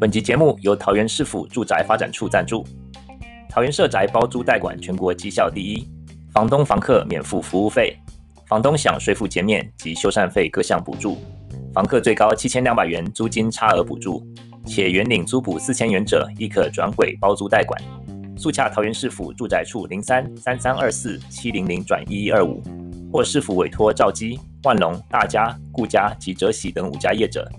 本集节目由桃园市府住宅发展处赞助。桃园社宅包租代管全国绩效第一，房东房客免付服务费，房东享税负减免及修缮费各项补助，房客最高七千两百元租金差额补助，且原领租补四千元者亦可转轨包租代管。速洽桃园市府住宅处零三三三二四七零零转一一二五，或市府委托兆基、万隆、大家、顾家及哲喜等五家业者。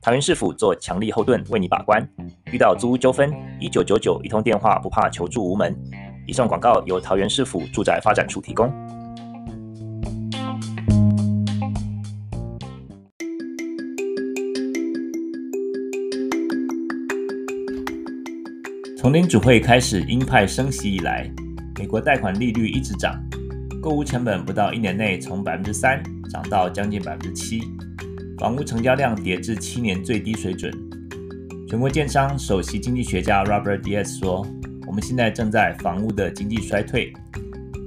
桃园市府做强力后盾，为你把关。遇到租屋纠纷，一九九九一通电话不怕求助无门。以上广告由桃园市府住宅发展处提供。从联准会开始鹰派升息以来，美国贷款利率一直涨，购屋成本不到一年内从百分之三涨到将近百分之七。房屋成交量跌至七年最低水准。全国建商首席经济学家 Robert Diaz 说：“我们现在正在房屋的经济衰退。”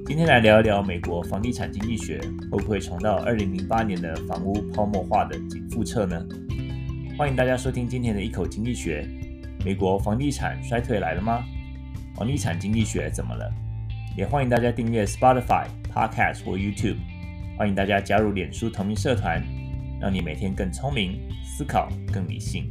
今天来聊一聊美国房地产经济学会不会重蹈二零零八年的房屋泡沫化的覆辙呢？欢迎大家收听今天的一口经济学。美国房地产衰退来了吗？房地产经济学怎么了？也欢迎大家订阅 Spotify、Podcast 或 YouTube。欢迎大家加入脸书同名社团。让你每天更聪明，思考更理性。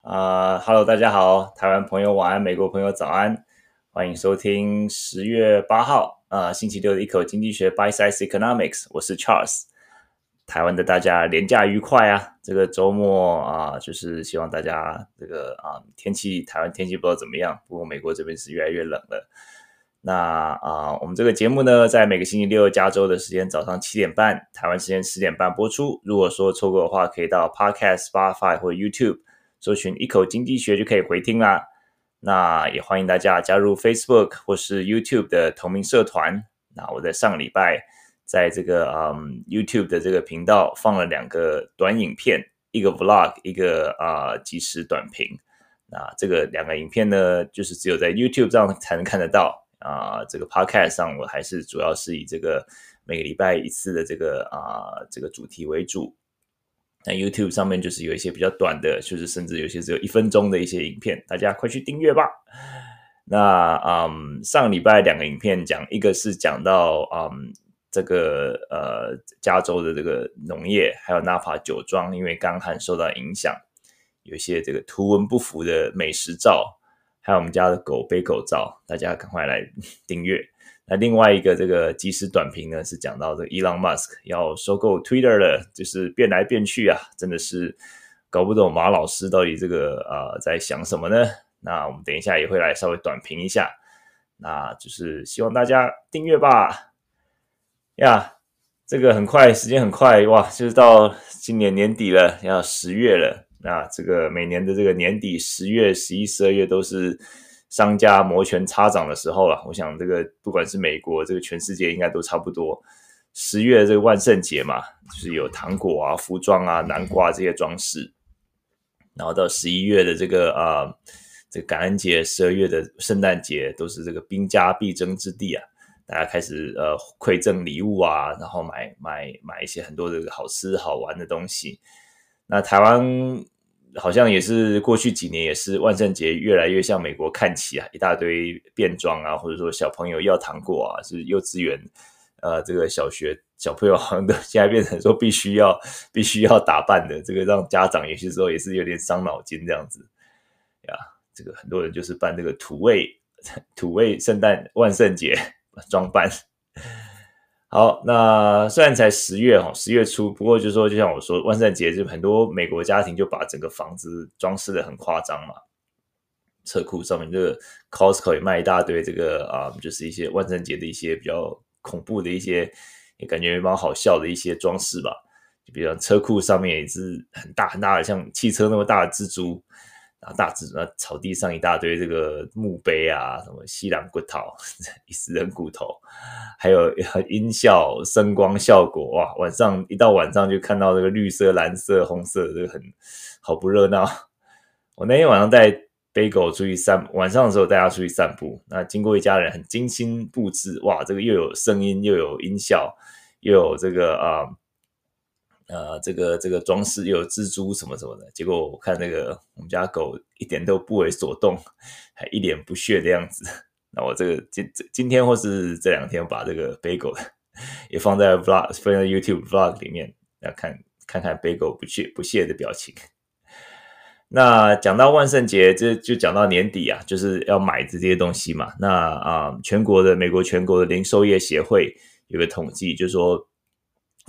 啊、uh，Hello，大家好，台湾朋友晚安，美国朋友早安，欢迎收听十月八号啊、星期六的一口经济学 Bite Size Economics，我是 Charles。台湾的大家连假愉快啊！这个周末啊，就是希望大家这个啊天气，台湾天气不知道怎么样，不过美国这边是越来越冷了。那啊，我们这个节目呢，在每个星期六加州的时间早上七点半，台湾时间十点半播出。如果说错过的话，可以到 Podcast、Spotify 或 YouTube 搜寻“一口经济学”就可以回听啦。那也欢迎大家加入 Facebook 或是 YouTube 的同名社团。那我在上个礼拜在这个嗯 YouTube 的这个频道放了两个短影片，一个 Vlog，一个啊即时短评。那这个两个影片呢，就是只有在 YouTube 上 才能看得到。啊、这个 podcast 上我还是主要是以这个每个礼拜一次的这个啊、这个主题为主。那 YouTube 上面就是有一些比较短的，就是甚至有些只有一分钟的一些影片，大家快去订阅吧。那嗯，上礼拜两个影片讲，一个是讲到嗯这个呃加州的这个农业，还有纳帕酒庄因为干旱受到影响，有一些这个图文不符的美食照。还有我们家的狗背狗照，大家赶快来 订阅。那另外一个这个即时短评呢，是讲到这个 Elon Musk 要收购 Twitter 了，就是变来变去啊，真的是搞不懂马老师到底这个呃在想什么呢？那我们等一下也会来稍微短评一下，那就是希望大家订阅吧。呀，这个很快，时间很快哇，就是到今年年底了，要十月了。那这个每年的这个年底，十月、十一、十二月都是商家摩拳擦掌的时候了。我想这个不管是美国，这个全世界应该都差不多。十月这个万圣节嘛，就是有糖果啊、服装啊、南瓜这些装饰。然后到十一月的这个啊、这感恩节，十二月的圣诞节都是这个兵家必争之地啊。大家开始呃馈赠礼物啊，然后买买买一些很多的好吃好玩的东西。那台湾好像也是过去几年也是万圣节越来越向美国看齐啊，一大堆变装啊，或者说小朋友要糖果啊，是幼稚园呃这个小学小朋友好像都现在变成说必须要必须要打扮的，这个让家长有些时候也是有点伤脑筋这样子呀。这个很多人就是办这个土味土味圣诞万圣节 装扮。好，那虽然才十月哈，十月初，不过就是说，就像我说，万圣节就很多美国家庭就把整个房子装饰得很夸张嘛。车库上面这个 Costco 也卖一大堆这个啊，就是一些万圣节的一些比较恐怖的一些，也感觉蛮好笑的一些装饰吧。就比如车库上面也是很大很大的，像汽车那么大的蜘蛛。然后大致那草地上一大堆这个墓碑啊，什么西兰骨头、死人骨头，还有音效、声光效果，哇！晚上一到晚上就看到这个绿色、蓝色、红色，这个很好不热闹。我那天晚上在 Bagel 出去散，晚上的时候带他出去散步。那经过一家人很精心布置，哇，这个又有声音，又有音效，又有这个啊。这个这个装饰又有蜘蛛什么什么的，结果我看那个我们家狗一点都不为所动，还一脸不屑的样子。那我这个今今天或是这两天把这个 Bagel 也放在 Vlog，放在 YouTube Vlog 里面，来看看看 Bagel 不屑不屑的表情。那讲到万圣节，这就讲到年底啊，就是要买这些东西嘛。那啊、全国的美国全国的零售业协会有个统计，就是说。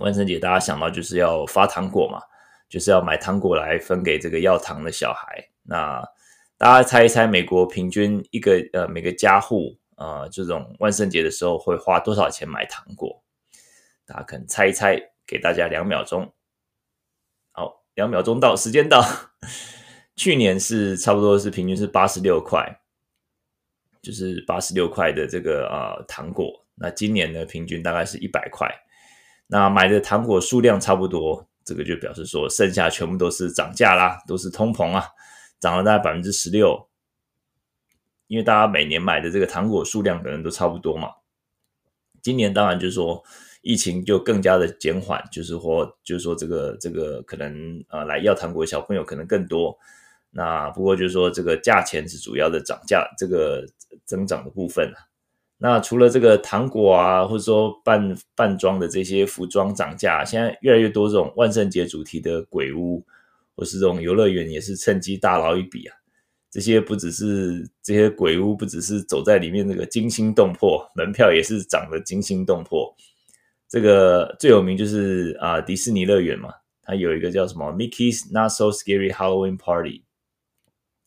万圣节大家想到就是要发糖果嘛，就是要买糖果来分给这个要糖的小孩。那大家猜一猜，美国平均一个呃每个家户呃这种万圣节的时候会花多少钱买糖果？大家可能猜一猜，给大家两秒钟。好，两秒钟到，时间到。去年是差不多是平均是八十六块，就是八十六块的这个呃糖果。那今年呢，平均大概是一百块。那买的糖果数量差不多，这个就表示说，剩下全部都是涨价啦，都是通膨啊，涨了大概百分之十六。因为大家每年买的这个糖果数量可能都差不多嘛。今年当然就是说，疫情就更加的减缓，就是说，就是说这个这个可能呃来要糖果的小朋友可能更多。那不过就是说，这个价钱是主要的涨价，这个增长的部分啊。那除了这个糖果啊，或者说扮扮装的这些服装涨价，现在越来越多这种万圣节主题的鬼屋，或是这种游乐园，也是趁机大捞一笔啊。这些不只是这些鬼屋，不只是走在里面那个惊心动魄，门票也是涨得惊心动魄。这个最有名就是啊迪士尼乐园嘛，它有一个叫什么 Mickey's Not So Scary Halloween Party，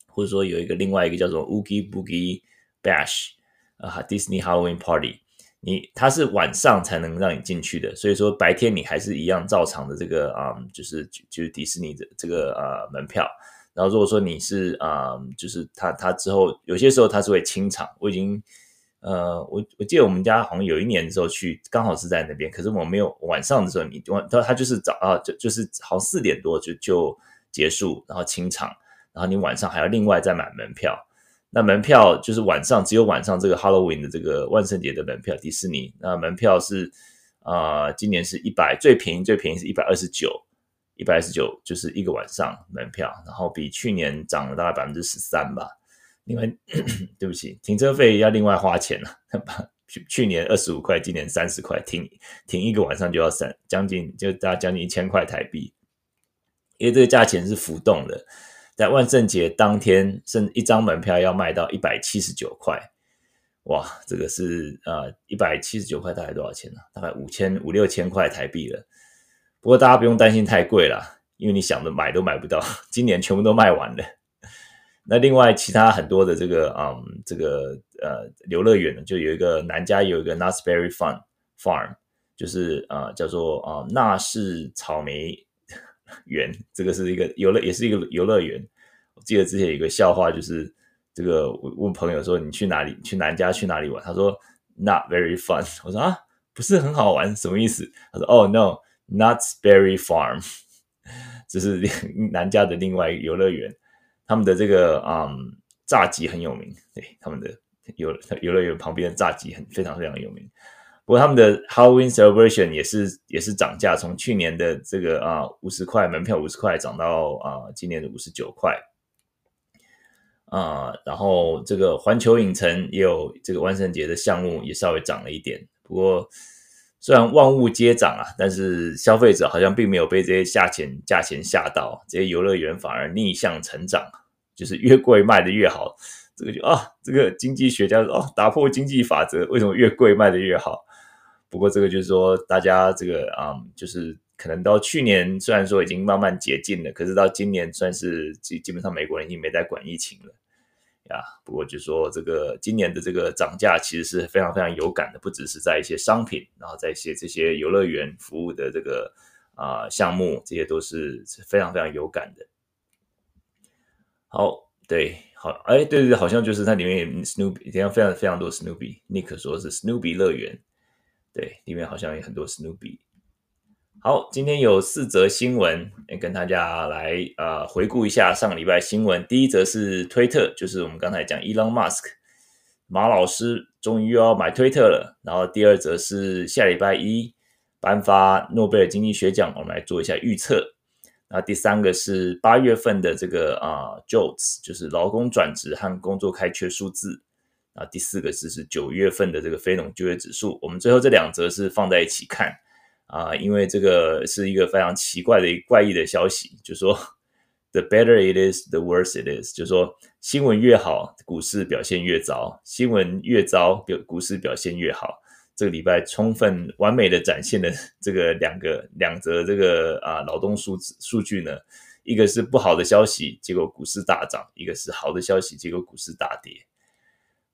或者说有一个另外一个叫做 Oogie Boogie Bash。啊，Disney Halloween Party，你它是晚上才能让你进去的，所以说白天你还是一样照常的这个啊、就是就是迪士尼的这个呃门票。然后如果说你是啊、就是他他之后有些时候他是会清场。我已经呃，我我记得我们家好像有一年的时候去，刚好是在那边，可是我没有晚上的时候你他他就是早啊，就就是好像四点多就就结束，然后清场，然后你晚上还要另外再买门票。那门票就是晚上只有晚上这个 Halloween 的这个万圣节的门票，迪士尼那门票是啊、今年是一百最便宜最便宜是一百二十九，一百二十九就是一个晚上门票，然后比去年涨了大概百分之十三吧。另外，对不起，停车费要另外花钱了，去去年二十五块，今年三十块，停停一个晚上就要三将近就大概将近一千块台币，因为这个价钱是浮动的。在万圣节当天，甚至一张门票要卖到一百七十九块，哇，这个是呃一百七十九块大概多少钱呢？大概五千五六千块台币了。不过大家不用担心太贵了，因为你想着买都买不到，今年全部都卖完了。那另外其他很多的这个嗯这个呃游乐园呢，就有一个南加有一个 Nutsberry Fun Farm，就是呃叫做啊纳氏草莓。园，这个是一个游乐，也是一个游乐园。我记得之前有一个笑话，就是这个我问朋友说：“你去哪里？去南加去哪里玩？”他说：“Not very fun。”我说：“啊，不是很好玩，什么意思？”他说：“哦，no，Knott's Berry Farm，这是南加的另外一个游乐园。他们的这个嗯炸鸡很有名，对，他们的游游乐园旁边的炸鸡很非常非常有名。”不过他们的 Halloween Celebration 也是也是涨价，从去年的这个啊五十块门票五十块涨到啊今年的五十九块啊，然后这个环球影城也有这个万圣节的项目也稍微涨了一点。不过虽然万物皆涨啊，但是消费者好像并没有被这些价钱价钱吓到，这些游乐园反而逆向成长，就是越贵卖的越好。这个就啊，这个经济学家说哦，打破经济法则，为什么越贵卖的越好？不过这个就是说，大家这个啊、嗯，就是可能到去年虽然说已经慢慢解禁了，可是到今年算是基基本上美国人已经没在管疫情了呀。不过就是说，这个今年的这个涨价其实是非常非常有感的，不只是在一些商品，然后在一些这些游乐园服务的这个啊、呃、项目，这些都是非常非常有感的。好，对，好，哎，对对对，好像就是它里面有 Snoopy，非常非常非常多 Snoopy，Nick 说是 Snoopy 乐园。对，里面好像有很多 Snoopy。好，今天有四则新闻，跟大家来呃回顾一下上个礼拜新闻。第一则是推特，就是我们刚才讲 Elon Musk 马老师终于又要买推特了。然后第二则是下礼拜一颁发诺贝尔经济学奖，我们来做一下预测。然后第三个是八月份的这个啊、JOLTS，就是劳工转职和工作开缺数字。啊，第四个是是九月份的这个非农就业指数。我们最后这两则是放在一起看。啊，因为这个是一个非常奇怪的、怪异的消息，就是说，the better it is, the worse it is，就是说，新闻越好，股市表现越糟；新闻越糟，表股市表现越好。这个礼拜充分完美的展现了这个两个两则这个啊劳动数字数据呢，一个是不好的消息，结果股市大涨；一个是好的消息，结果股市大跌。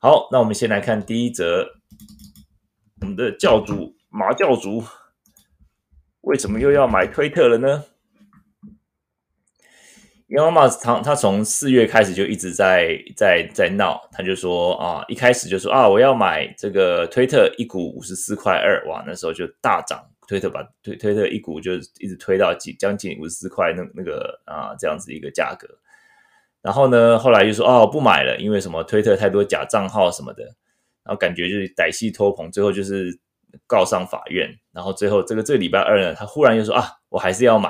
好，那我们先来看第一则，我们的教主马教主。为什么又要买推特了呢因为马他他从四月开始就一直在在在闹，他就说啊，一开始就说啊，我要买这个推特一股五十四块二，哇，那时候就大涨，推特把推推特一股就一直推到几将近五十四块那那个啊这样子一个价格。然后呢，后来就说哦，不买了，因为什么推特太多假账号什么的，然后感觉就是歹戏拖棚，最后就是。告上法院，然后最后这个这个礼拜二呢，他忽然又说啊，我还是要买，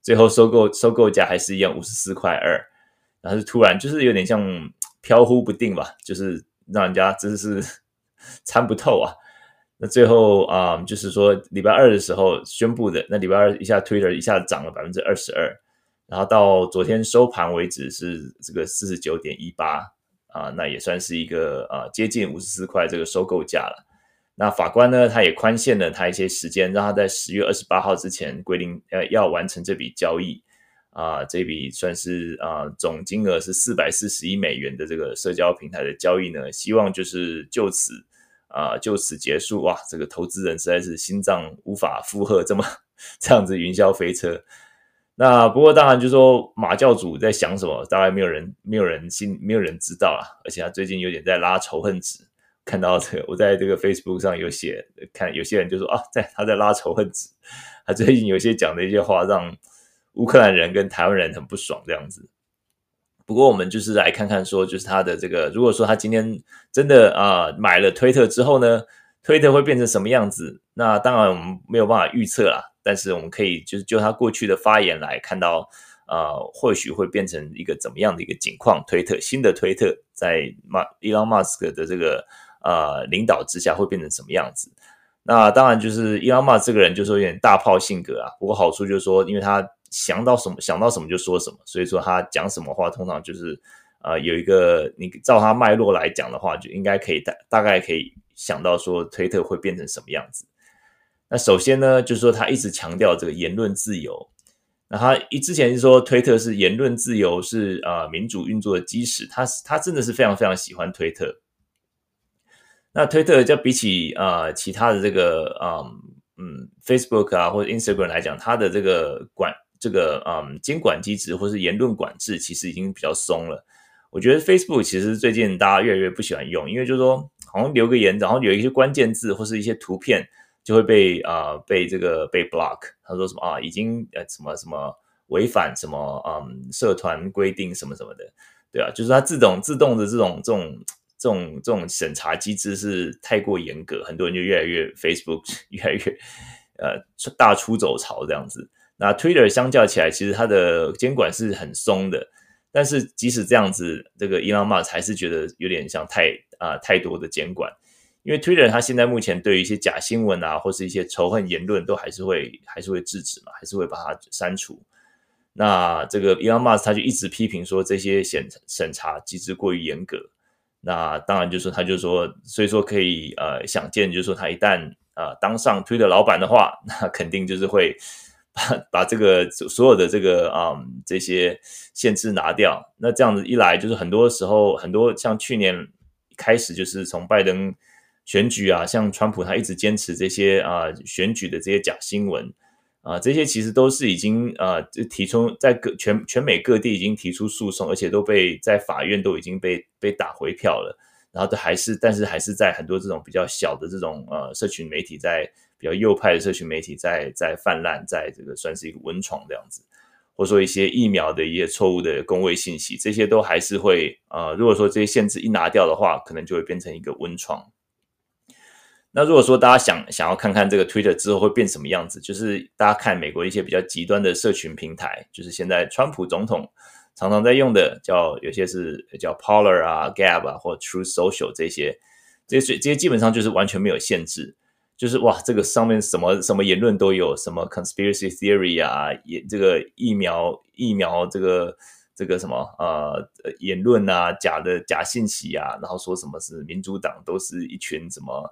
最后收购收购价还是一样五十四块二，然后是突然就是有点像飘忽不定吧，就是让人家真是 参不透啊。那最后啊、就是说礼拜二的时候宣布的，那礼拜二一下 Twitter 一下涨了百分之二十二，然后到昨天收盘为止是这个四十九点一八啊，那也算是一个啊接近五十四块这个收购价了。那法官呢，他也宽限了他一些时间，让他在十月二十八号之前规定，呃，要完成这笔交易啊、这笔算是啊、总金额是四百四十亿美元的这个社交平台的交易呢，希望就是就此啊、就此结束。哇，这个投资人实在是心脏无法负荷这么 这样子云霄飞车。那不过当然就是说马教主在想什么，大概没有人没有人心没有人知道啊，而且他最近有点在拉仇恨值。看到这个，我在这个 Facebook 上有写，看有些人就说啊，在他在拉仇恨值，他最近有些讲的一些话让乌克兰人跟台湾人很不爽这样子。不过我们就是来看看说，就是他的这个，如果说他今天真的啊、呃、买了推特之后呢，推特会变成什么样子？那当然我们没有办法预测啦，但是我们可以就是就他过去的发言来看到，呃，或许会变成一个怎么样的一个景况？推特新的推特在马 Elon Musk 的这个。呃，领导之下会变成什么样子？那当然就是伊朗马这个人就是有点大炮性格啊。不过好处就是说，因为他想到什么想到什么就说什么，所以说他讲什么话通常就是呃有一个你照他脉络来讲的话，就应该可以大大概可以想到说推特会变成什么样子。那首先呢，就是说他一直强调这个言论自由。那他一之前是说推特是言论自由是啊、民主运作的基石，他他真的是非常非常喜欢推特。那推特就比起啊、其他的这个嗯嗯 Facebook 啊或者 Instagram 来讲，它的这个管这个嗯监管机制或是言论管制其实已经比较松了。我觉得 Facebook 其实最近大家越来越不喜欢用，因为就是说好像留个言，然后有一些关键字或是一些图片就会被啊、被这个被 block。他说什么啊已经呃什么什么违反什么嗯社团规定什么什么的，对啊，就是它自动自动的这种这种。这种这种审查机制是太过严格，很多人就越来越 Facebook 越来越呃大出走潮这样子。那 Twitter 相较起来，其实它的监管是很松的，但是即使这样子，这个 Elon Musk 还是觉得有点像太啊、太多的监管，因为 Twitter 它现在目前对于一些假新闻啊或是一些仇恨言论都还是会还是会制止嘛，还是会把它删除。那这个 Elon Musk 他就一直批评说这些审审查机制过于严格。那当然就是说，他就说，所以说可以呃想见，就是说他一旦呃当上 Twitter 老板的话，那肯定就是会把 把这个所有的这个啊、这些限制拿掉。那这样子一来，就是很多时候很多像去年开始，就是从拜登选举啊，像川普他一直坚持这些啊、选举的这些假新闻。啊，这些其实都是已经啊，就提出在各全全美各地已经提出诉讼，而且都被在法院都已经被被打回票了。然后都还是，但是还是在很多这种比较小的这种呃社群媒体，在比较右派的社群媒体在在泛滥，在这个算是一个温床这样子，或者说一些疫苗的一些错误的公卫信息，这些都还是会呃，如果说这些限制一拿掉的话，可能就会变成一个温床。那如果说大家想想要看看这个 Twitter 之后会变什么样子，就是大家看美国一些比较极端的社群平台，就是现在川普总统常常在用的，叫有些是叫 Parler 啊、Gab 啊或 True Social 这些，这些这些基本上就是完全没有限制，就是哇，这个上面什么什么言论都有，什么 Conspiracy Theory 啊，也这个疫苗疫苗这个。这个什么呃言论啊，假的假信息啊，然后说什么是民主党都是一群什么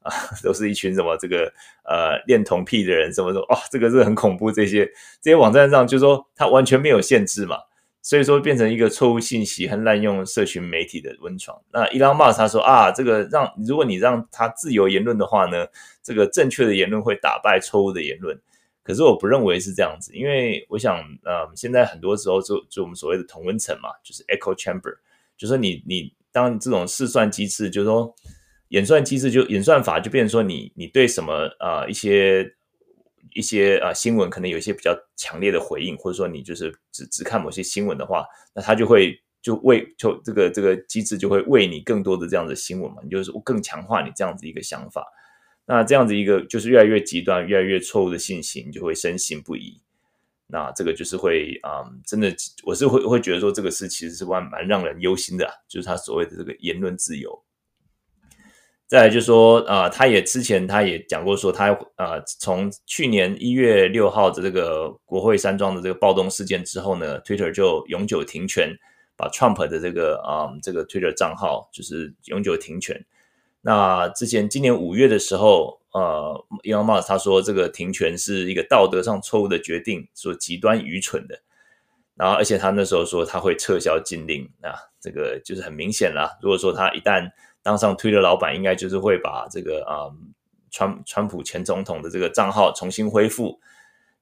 啊，都是一群什么这个呃恋童癖的人，什么说哦，这个是很恐怖。这些这些网站上就说它完全没有限制嘛，所以说变成一个错误信息和滥用社群媒体的温床。那伊朗马斯他说啊，这个让如果你让他自由言论的话呢，这个正确的言论会打败错误的言论。可是我不认为是这样子，因为我想，呃，现在很多时候就就我们所谓的同温层嘛，就是 echo chamber，就是说你你当这种试算机制，就是说演算机制就演算法就变成说你你对什么呃一些一些呃新闻可能有一些比较强烈的回应，或者说你就是只只看某些新闻的话，那它就会就为就这个这个机制就会为你更多的这样的新闻嘛，你就是更强化你这样子一个想法。那这样子一个就是越来越极端、越来越错误的信息，你就会深信不疑。那这个就是会啊、真的，我是会会觉得说，这个事其实是蛮蛮让人忧心的，就是他所谓的这个言论自由。再来就是说啊、他也之前他也讲过说，他啊、呃，从去年一月六号的这个国会山庄的这个暴动事件之后呢，Twitter 就永久停权，把 Trump 的这个啊、这个 Twitter 账号就是永久停权。那之前今年五月的时候，呃，Elon Musk 他说这个停权是一个道德上错误的决定，说极端愚蠢的。然后，而且他那时候说他会撤销禁令，那这个就是很明显啦。如果说他一旦当上 Twitter 老板，应该就是会把这个啊、川川普前总统的这个账号重新恢复。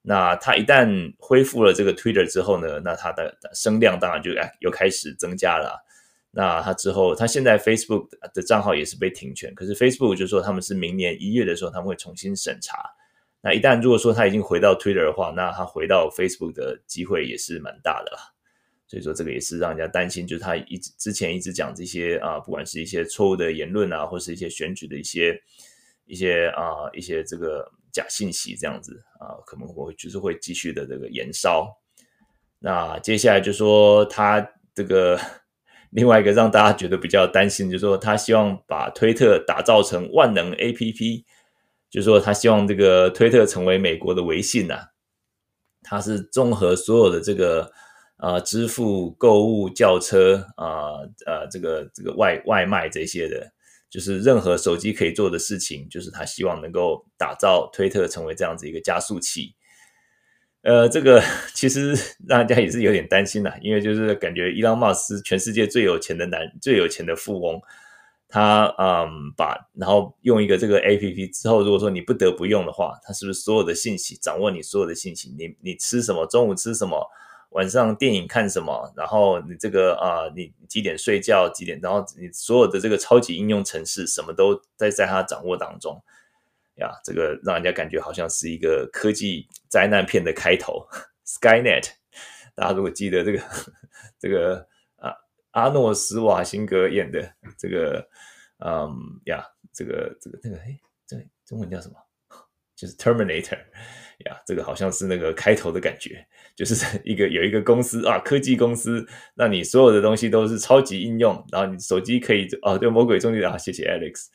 那他一旦恢复了这个 Twitter 之后呢，那他的声量当然就又开始增加了。那他之后，他现在 Facebook 的账号也是被停权，可是 Facebook 就说他们是明年一月的时候他们会重新审查。那一旦如果说他已经回到 Twitter 的话，那他回到 Facebook 的机会也是蛮大的啦。所以说这个也是让人家担心，就是他一直之前一直讲这些啊，不管是一些错误的言论啊，或是一些选举的一些一些啊一些这个假信息这样子啊，可能会就是会继续的这个延烧。那接下来就说他这个。另外一个让大家觉得比较担心，就是说他希望把推特打造成万能 APP，就是说他希望这个推特成为美国的微信呐、啊，它是综合所有的这个呃支付、购物、叫车啊呃，这个这个外外卖这些的，就是任何手机可以做的事情，就是他希望能够打造推特成为这样子一个加速器。呃，这个其实 大家也是有点担心啦，因为就是感觉伊朗马斯全世界最有钱的男、最有钱的富翁，他嗯把然后用一个这个 APP 之后，如果说你不得不用的话，他是不是所有的信息掌握你所有的信息？你你吃什么？中午吃什么？晚上电影看什么？然后你这个啊、你几点睡觉？几点？然后你所有的这个超级应用程式，什么都在在他掌握当中。呀，这个让人家感觉好像是一个科技灾难片的开头，Skynet。大家如果记得这个 这个啊，阿诺斯瓦辛格演的这个，嗯呀，这个这个那个，哎，这中文叫什么？就是 Terminator。呀，这个好像是那个开头的感觉，就是 一个有一个公司啊，科技公司，让你所有的东西都是超级应用，然后你手机可以哦，对，魔鬼终结啊，谢谢 Alex。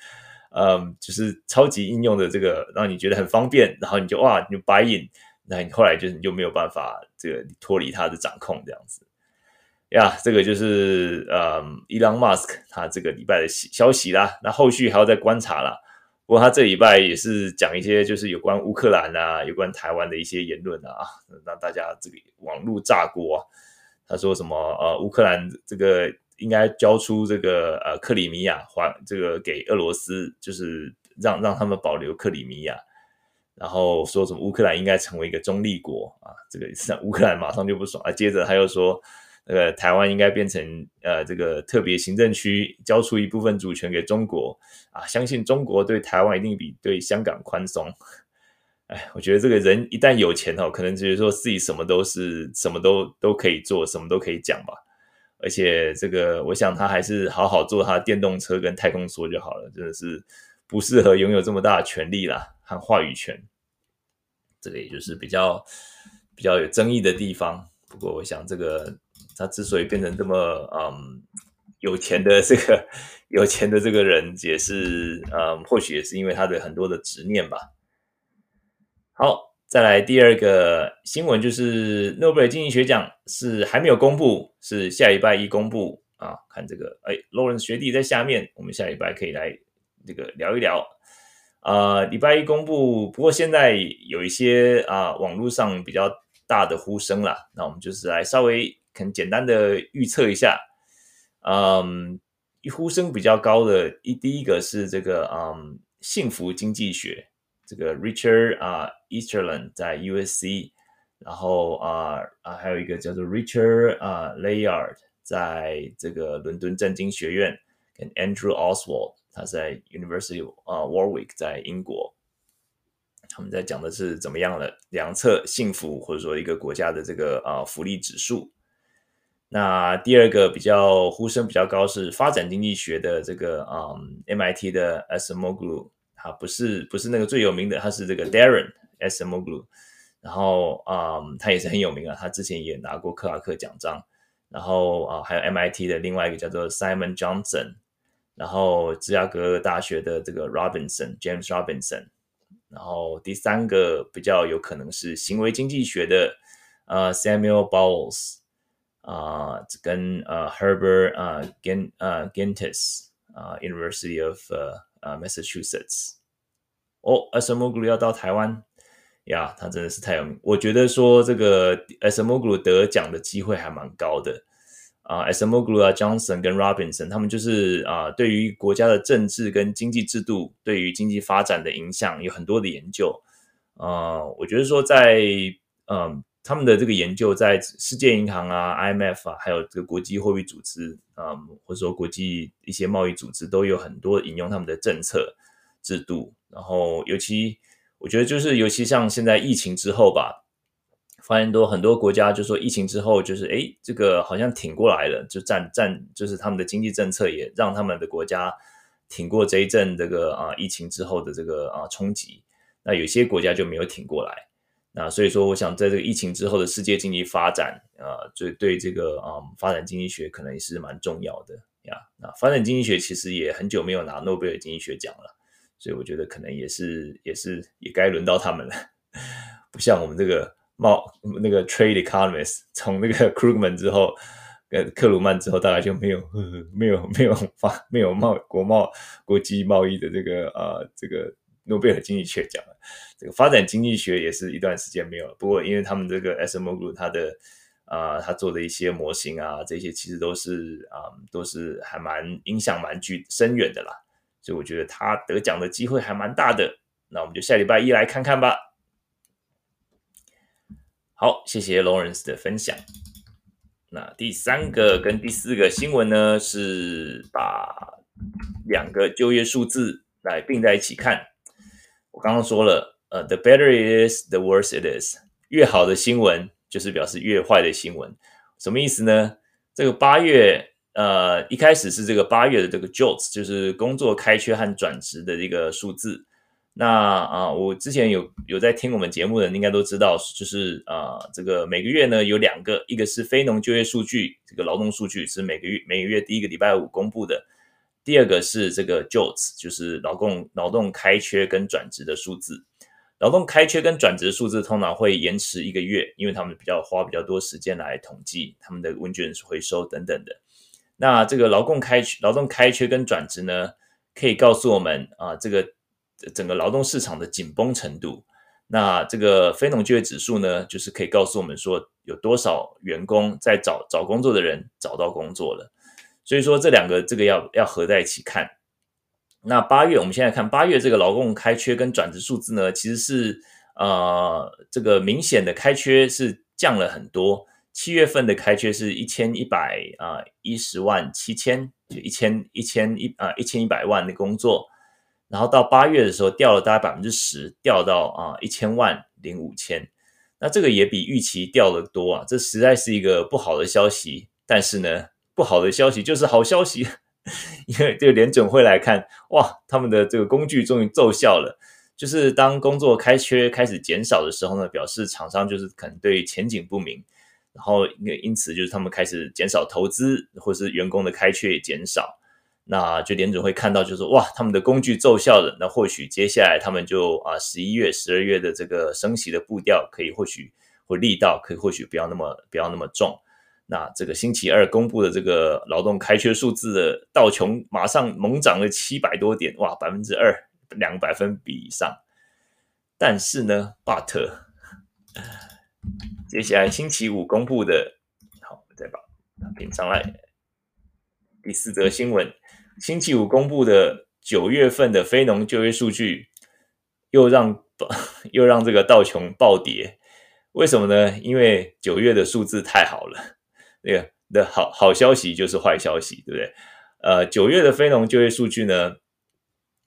嗯，就是超级应用的这个，让你觉得很方便，然后你就哇，你就 buy in，那你后来就是你就没有办法这个脱离他的掌控这样子。呀，这个就是嗯，Elon Musk 他这个礼拜的消息啦，那后续还要再观察啦。不过他这礼拜也是讲一些就是有关乌克兰啊、有关台湾的一些言论啊，让大家这个网络炸锅啊。他说什么呃，乌克兰这个。应该交出这个呃克里米亚，还这个给俄罗斯，就是让让他们保留克里米亚，然后说什么乌克兰应该成为一个中立国啊，这个 乌克兰马上就不爽啊。接着他又说，呃，台湾应该变成呃这个特别行政区，交出一部分主权给中国啊，相信中国对台湾一定比对香港宽松。哎，我觉得这个人一旦有钱哦，可能觉得说自己什么都是什么都都可以做，什么都可以讲吧。而且这个，我想他还是好好做他电动车跟太空梭就好了，真的是不适合拥有这么大的权力啦和话语权。这个也就是比较比较有争议的地方。不过，我想这个他之所以变成这么嗯有钱的这个有钱的这个人，也是嗯或许也是因为他的很多的执念吧。好，再来第二个新闻，就是诺贝尔经济学奖是还没有公布，是下礼拜一公布啊。看这个，哎，Lawrence 学弟在下面，我们下礼拜可以来这个聊一聊。啊、礼拜一公布，不过现在有一些啊、网络上比较大的呼声啦，那我们就是来稍微很简单的预测一下。嗯，呼声比较高的一第一个是这个嗯，幸福经济学。这个 Richard 啊、uh,，Easterling 在 USC，然后啊啊、还有一个叫做 Richard 啊、Layard 在这个伦敦政经学院，跟 Andrew Oswald 他在 University 啊、uh, Warwick 在英国，他们在讲的是怎么样的量测幸福或者说一个国家的这个啊、福利指数。那第二个比较呼声比较高是发展经济学的这个嗯、，MIT 的 S. Moglu 啊，不是不是那个最有名的，他是这个 Darren S. Moglu，然后啊、嗯，他也是很有名啊，他之前也拿过克拉克奖章，然后啊，还有 MIT 的另外一个叫做 Simon Johnson，然后芝加哥大学的这个 Robinson James Robinson，然后第三个比较有可能是行为经济学的呃 Samuel Bowles 啊，跟呃 Herbert 啊 Gent 啊 Gentis 啊 University of 啊，Massachusetts，哦，Acemoglu 要到台湾呀，他真的是太有名。我觉得说这个 Acemoglu 得奖的机会还蛮高的啊。Acemoglu 啊，Johnson 跟 Robinson，他们就是啊，对于国家的政治跟经济制度，对于经济发展的影响有很多的研究啊。我觉得说在嗯，他们的这个研究在世界银行啊、IMF 啊，还有这个国际货币组织。啊、或者说国际一些贸易组织都有很多引用他们的政策制度，然后尤其我觉得就是尤其像现在疫情之后吧，发现多很多国家就说疫情之后就是哎，这个好像挺过来了，就战战就是他们的经济政策也让他们的国家挺过这一阵这个啊疫情之后的这个啊冲击，那有些国家就没有挺过来。那所以说，我想在这个疫情之后的世界经济发展，呃，对对这个啊、发展经济学可能也是蛮重要的呀。那发展经济学其实也很久没有拿诺贝尔经济学奖了，所以我觉得可能也是也是也该轮到他们了。不像我们这个贸那个 trade economist，从那个 Krugman 之后，呃，克鲁曼之后，大概就没有没有没有发没有贸国贸国际贸易的这个啊、这个。诺贝尔经济学奖了，这个发展经济学也是一段时间没有了。不过，因为他们这个 Acemoglu 他的啊、他做的一些模型啊，这些其实都是啊、都是还蛮影响蛮具深远的啦。所以我觉得他得奖的机会还蛮大的。那我们就下礼拜一来看看吧。好，谢谢 Lawrence 的分享。那第三个跟第四个新闻呢，是把两个就业数字来并在一起看。我刚刚说了，呃，the better it is, the worse it is。越好的新闻就是表示越坏的新闻，什么意思呢？这个八月，呃，一开始是这个八月的这个 JOLTS，就是工作开缺和转职的一个数字。那啊、我之前有有在听我们节目的人，应该都知道，就是啊、这个每个月呢有两个，一个是非农就业数据，这个劳动数据是每个月每个月第一个礼拜五公布的。第二个是这个 JOLTS，就是劳动劳动开缺跟转职的数字。劳动开缺跟转职数字通常会延迟一个月，因为他们比较花比较多时间来统计他们的问卷回收等等的。那这个劳动开缺、劳动开缺跟转职呢，可以告诉我们啊，这个整个劳动市场的紧绷程度。那这个非农就业指数呢，就是可以告诉我们说有多少员工在找找工作的人找到工作了。所以说这两个这个要要合在一起看。那八月我们现在看八月这个劳动开缺跟转职数字呢，其实是呃这个明显的开缺是降了很多，七月份的开缺是一千一百啊一十万七千，就一千一千一啊一千一百万的工作，然后到八月的时候掉了大概百分之十，掉到啊一千万零五千，那这个也比预期掉得多啊，这实在是一个不好的消息。但是呢，不好的消息就是好消息，因为这个联准会来看，哇，他们的这个工具终于奏效了。就是当工作开缺开始减少的时候呢，表示厂商就是可能对前景不明，然后因因此就是他们开始减少投资，或是员工的开缺也减少，那就联准会看到就是哇，他们的工具奏效了，那或许接下来他们就啊十一月、十二月的这个升息的步调可以或许或力道可以或许不要那么不要那么重。那这个星期二公布的这个劳动开缺数字的道琼马上猛涨了七百多点，哇，百分之二。两个百分比以上，但是呢，but 接下来星期五公布的，好，我再把它拼上来。第四则新闻，星期五公布的九月份的非农就业数据，又让又让这个道琼暴跌，为什么呢？因为九月的数字太好了，那个的好好消息就是坏消息，对不对？呃，九月的非农就业数据呢？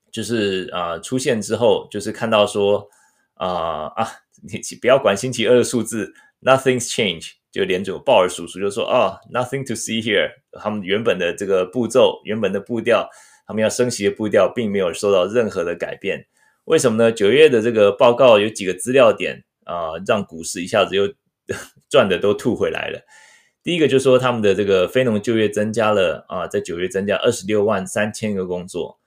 就是啊、出现之后，就是看到说啊、啊，你不要管星期二的数字，nothing's changed，就联准鲍尔叔叔就说啊、，nothing to see here，他们原本的这个步骤，原本的步调，他们要升息的步调，并没有受到任何的改变。为什么呢？九月的这个报告有几个资料点啊、让股市一下子又 赚的都吐回来了。第一个就是说，他们的这个非农就业增加了啊、在九月增加二十六万三千个工作。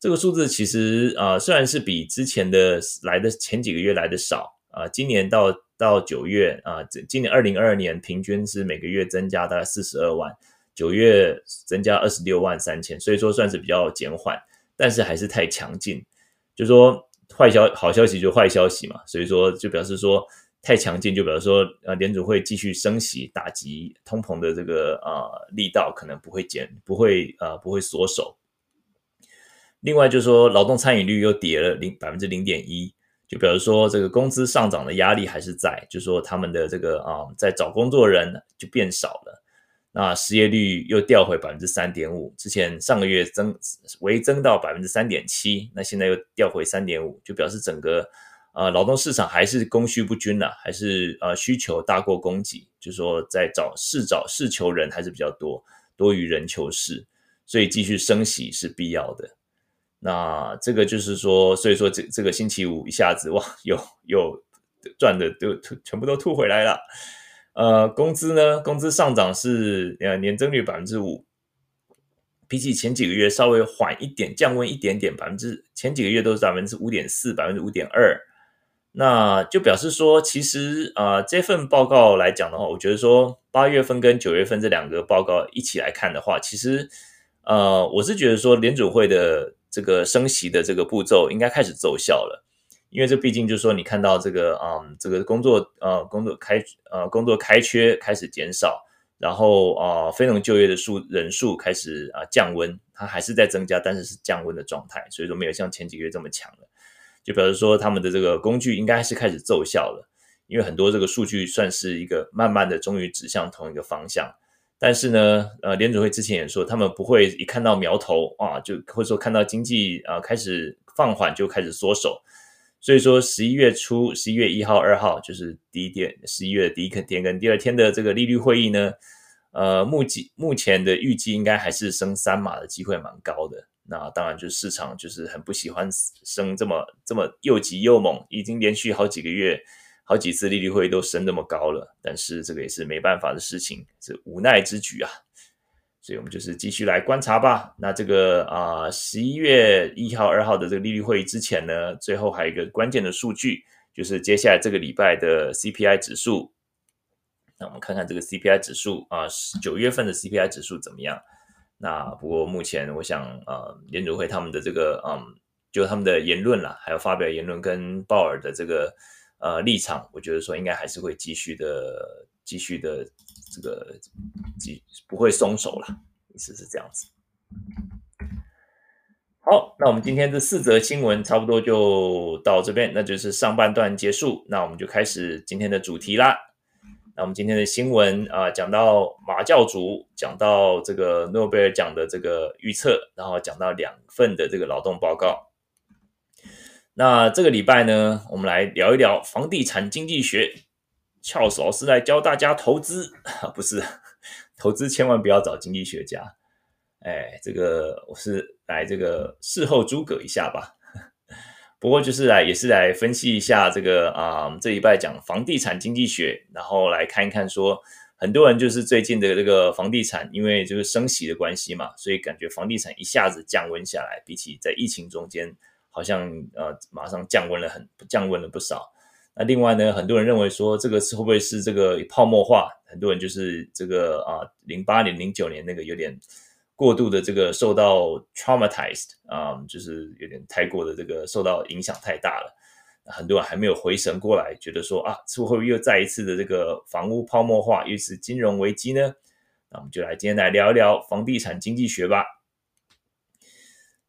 这个数字其实啊、虽然是比之前的来的前几个月来的少啊、今年到到九月啊，这、今年二零二二年平均是每个月增加大概四十二万，九月增加二十六万三千，所以说算是比较减缓，但是还是太强劲。就说坏消好消息就坏消息嘛，所以说就表示说太强劲，就表示说呃联储会继续升息打击通膨的这个啊、呃、力道可能不会减，不会啊、呃、不会缩手。另外就是说，劳动参与率又跌了零百分之零点一，就表示说这个工资上涨的压力还是在，就是说他们的这个啊、在找工作人就变少了，那失业率又掉回百分之三点五，之前上个月增微增到百分之三点七，那现在又掉回三点五，就表示整个啊劳动市场还是供需不均呐、还是呃需求大过供给，就说在找市找市求人还是比较多，多于人求市，所以继续升息是必要的。那这个就是说，所以说这这个星期五一下子哇，又又赚的都吐全部都吐回来了。呃，工资呢，工资上涨是呃年增率百分之五，比起前几个月稍微缓一点，降温一点点，百分之前几个月都是百分之五点四，百分之五点二。那就表示说，其实啊、呃，这份报告来讲的话，我觉得说八月份跟九月份这两个报告一起来看的话，其实呃，我是觉得说联准会的。这个升息的这个步骤应该开始奏效了，因为这毕竟就是说，你看到这个，嗯，这个工作，呃，工作开，呃，工作开缺开始减少，然后啊，非农就业的数人数开始啊降温，它还是在增加，但是是降温的状态，所以说没有像前几个月这么强了，就表示说他们的这个工具应该是开始奏效了，因为很多这个数据算是一个慢慢的终于指向同一个方向。但是呢，呃，联准会之前也说，他们不会一看到苗头啊，就或者说看到经济啊开始放缓就开始缩手。所以说，十一月初，十一月一号、二号就是第一天，十一月的第一天跟第二天的这个利率会议呢，呃，目计目前的预计应该还是升三码的机会蛮高的。那当然，就市场就是很不喜欢升这么这么又急又猛，已经连续好几个月。好几次利率会议都升那么高了，但是这个也是没办法的事情，是无奈之举啊。所以我们就是继续来观察吧。那这个啊，十一月一号、二号的这个利率会议之前呢，最后还有一个关键的数据，就是接下来这个礼拜的 CPI 指数。那我们看看这个 CPI 指数啊，九月份的 CPI 指数怎么样？那不过目前我想呃，联准会他们的这个嗯，就他们的言论啦，还有发表言论跟鲍尔的这个。呃，立场我觉得说应该还是会继续的，继续的这个，继不会松手啦，意思是这样子。好，那我们今天这四则新闻差不多就到这边，那就是上半段结束，那我们就开始今天的主题啦。那我们今天的新闻啊，讲到马教主，讲到这个诺贝尔奖的这个预测，然后讲到两份的这个劳动报告。那这个礼拜呢，我们来聊一聊房地产经济学。翘首是来教大家投资，不是投资，千万不要找经济学家。哎，这个我是来这个事后诸葛一下吧。不过就是来也是来分析一下这个啊、这礼拜讲房地产经济学，然后来看一看说，很多人就是最近的这个房地产，因为就是升息的关系嘛，所以感觉房地产一下子降温下来，比起在疫情中间，好像呃马上降温了很降温了不少。那另外呢，很多人认为说这个是会不会是这个泡沫化？很多人就是这个啊，零八年、零九年那个有点。过度的这个受到 traumatized 啊、就是有点太过的这个受到影响太大了，很多人还没有回神过来，觉得说啊，会不会又再一次的这个房屋泡沫化，又是金融危机呢？那我们就来今天来聊一聊房地产经济学吧。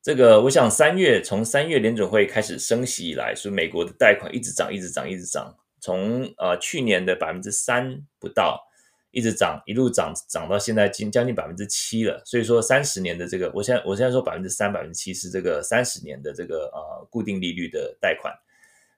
这个我想三月从三月联准会开始升息以来，所以美国的贷款一直涨，一直涨，一直涨，从呃去年的百分之三不到。一直涨，一路涨，涨到现在近将近百分之七了。所以说，三十年的这个，我现在我现在说百分之三、百分之七是这个三十年的这个呃固定利率的贷款。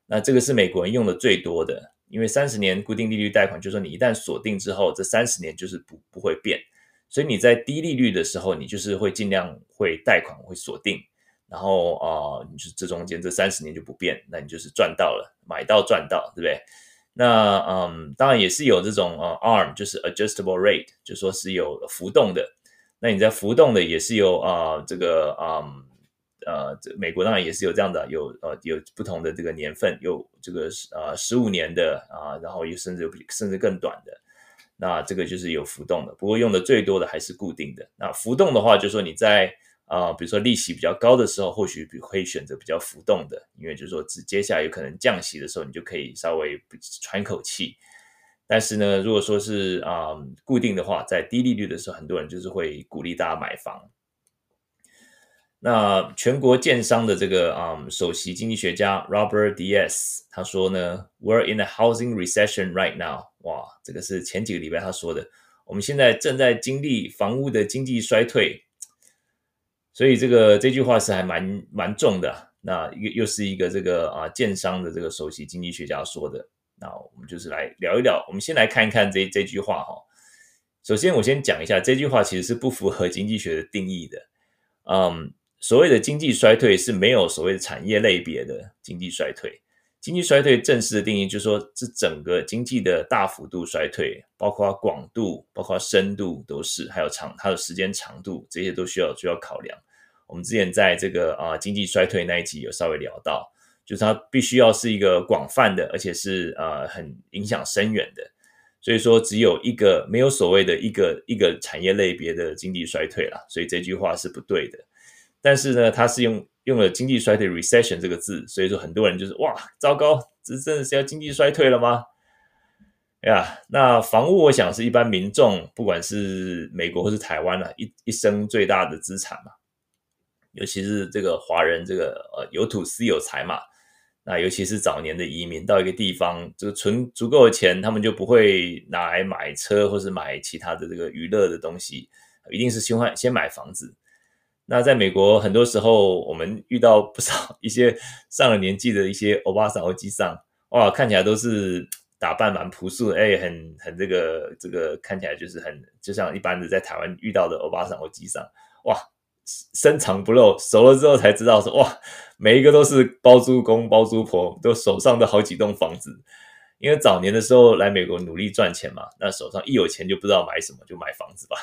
那这个是美国人用的最多的，因为三十年固定利率贷款，就是说你一旦锁定之后，这三十年就是不不会变。所以你在低利率的时候，你就是会尽量会贷款会锁定，然后啊、你就这中间这三十年就不变，那你就是赚到了，买到赚到，对不对？那嗯，当然也是有这种呃 ARM，就是 adjustable rate，就说是有浮动的。那你在浮动的也是有啊、这个嗯呃，这美国当然也是有这样的，有呃有不同的这个年份，有这个呃十五年的啊、然后又甚至甚至更短的。那这个就是有浮动的，不过用的最多的还是固定的。那浮动的话，就说你在啊、比如说利息比较高的时候，或许可以选择比较浮动的，因为就是说，只接下来有可能降息的时候，你就可以稍微喘口气。但是呢，如果说是啊、固定的话，在低利率的时候，很多人就是会鼓励大家买房。那全国建商的这个啊、首席经济学家 Robert Diaz 他说呢，We're in a housing recession right now。哇，这个是前几个礼拜他说的，我们现在正在经历房屋的经济衰退。所以这个这句话是还蛮蛮重的，那又又是一个这个啊建商的这个首席经济学家说的，那我们就是来聊一聊。我们先来看一看这这句话哈。首先我先讲一下这句话其实是不符合经济学的定义的。嗯，所谓的经济衰退是没有所谓的产业类别的经济衰退。经济衰退正式的定义就是说，是整个经济的大幅度衰退，包括广度、包括深度都是，还有长它的时间长度，这些都需要需要考量。我们之前在这个啊经济衰退那一集有稍微聊到，就是它必须要是一个广泛的，而且是呃很影响深远的。所以说只有一个没有所谓的一个一个产业类别的经济衰退了，所以这句话是不对的。但是呢，它是用用了经济衰退 recession 这个字，所以说很多人就是哇糟糕，这真的是要经济衰退了吗？呀，那房屋我想是一般民众不管是美国或是台湾啊，一一生最大的资产嘛。尤其是这个华人，这个呃有土斯有财嘛，那尤其是早年的移民到一个地方，这个存足够的钱，他们就不会拿来买车或是买其他的这个娱乐的东西，一定是先换先买房子。那在美国，很多时候我们遇到不少 一些上了年纪的一些欧巴桑、欧吉桑，哇，看起来都是打扮蛮朴素的，哎，很很这个这个看起来就是很就像一般的在台湾遇到的欧巴桑、欧吉桑，哇。深藏不露，熟了之后才知道说哇，每一个都是包租公包租婆，都手上都好几栋房子。因为早年的时候来美国努力赚钱嘛，那手上一有钱就不知道买什么，就买房子吧。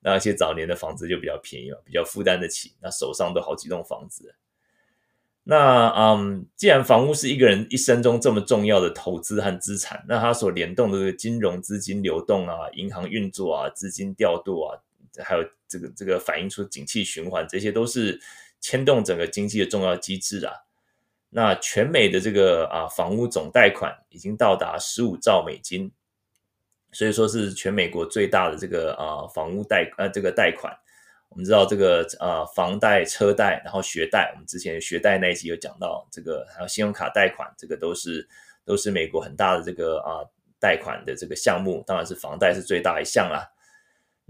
那些早年的房子就比较便宜嘛，比较负担得起，那手上都好几栋房子。那嗯，既然房屋是一个人一生中这么重要的投资和资产，那它所联动的金融资金流动啊、银行运作啊、资金调度啊。还有这个这个反映出景气循环，这些都是牵动整个经济的重要机制啊。那全美的这个啊房屋总贷款已经到达十五兆美金，所以说是全美国最大的这个啊房屋贷呃这个贷款。我们知道这个啊房贷、车贷，然后学贷，我们之前学贷那一集有讲到这个，还有信用卡贷款，这个都是都是美国很大的这个啊贷款的这个项目，当然是房贷是最大一项啦。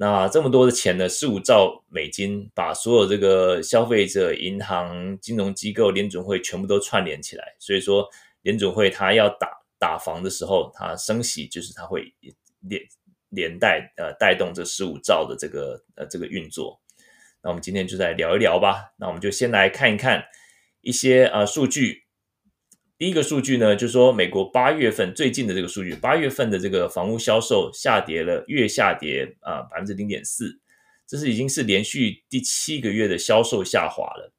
那这么多的钱呢，十五兆美金，把所有这个消费者、银行、金融机构、联准会全部都串联起来。所以说，联准会它要打打房的时候，它升息就是它会连连带呃带动这十五兆的这个呃这个运作。那我们今天就来聊一聊吧。那我们就先来看一看一些呃数据。第一个数据呢，就是说美国八月份最近的这个数据，八月份的这个房屋销售下跌了，月下跌啊百分之零点四，这是已经是连续第七个月的销售下滑了。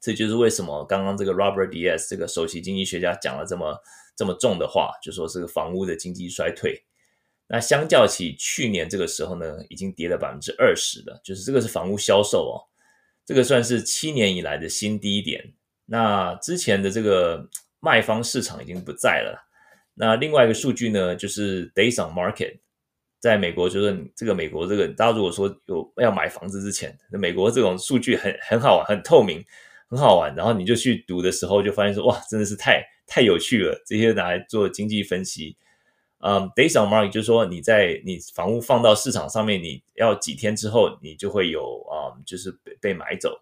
这就是为什么刚刚这个 Robert Diaz 这个首席经济学家讲了这么这么重的话，就说这个房屋的经济衰退。那相较起去年这个时候呢，已经跌了百分之二十了，就是这个是房屋销售哦，这个算是七年以来的新低点。那之前的这个。卖方市场已经不在了。那另外一个数据呢，就是 Days on Market，在美国就是这个美国这个，大家如果说有要买房子之前，那美国这种数据很很好玩，很透明，很好玩。然后你就去读的时候，就发现说哇，真的是太太有趣了。这些拿来做经济分析，嗯，Days on Market 就是说你在你房屋放到市场上面，你要几天之后，你就会有啊、嗯，就是被被买走。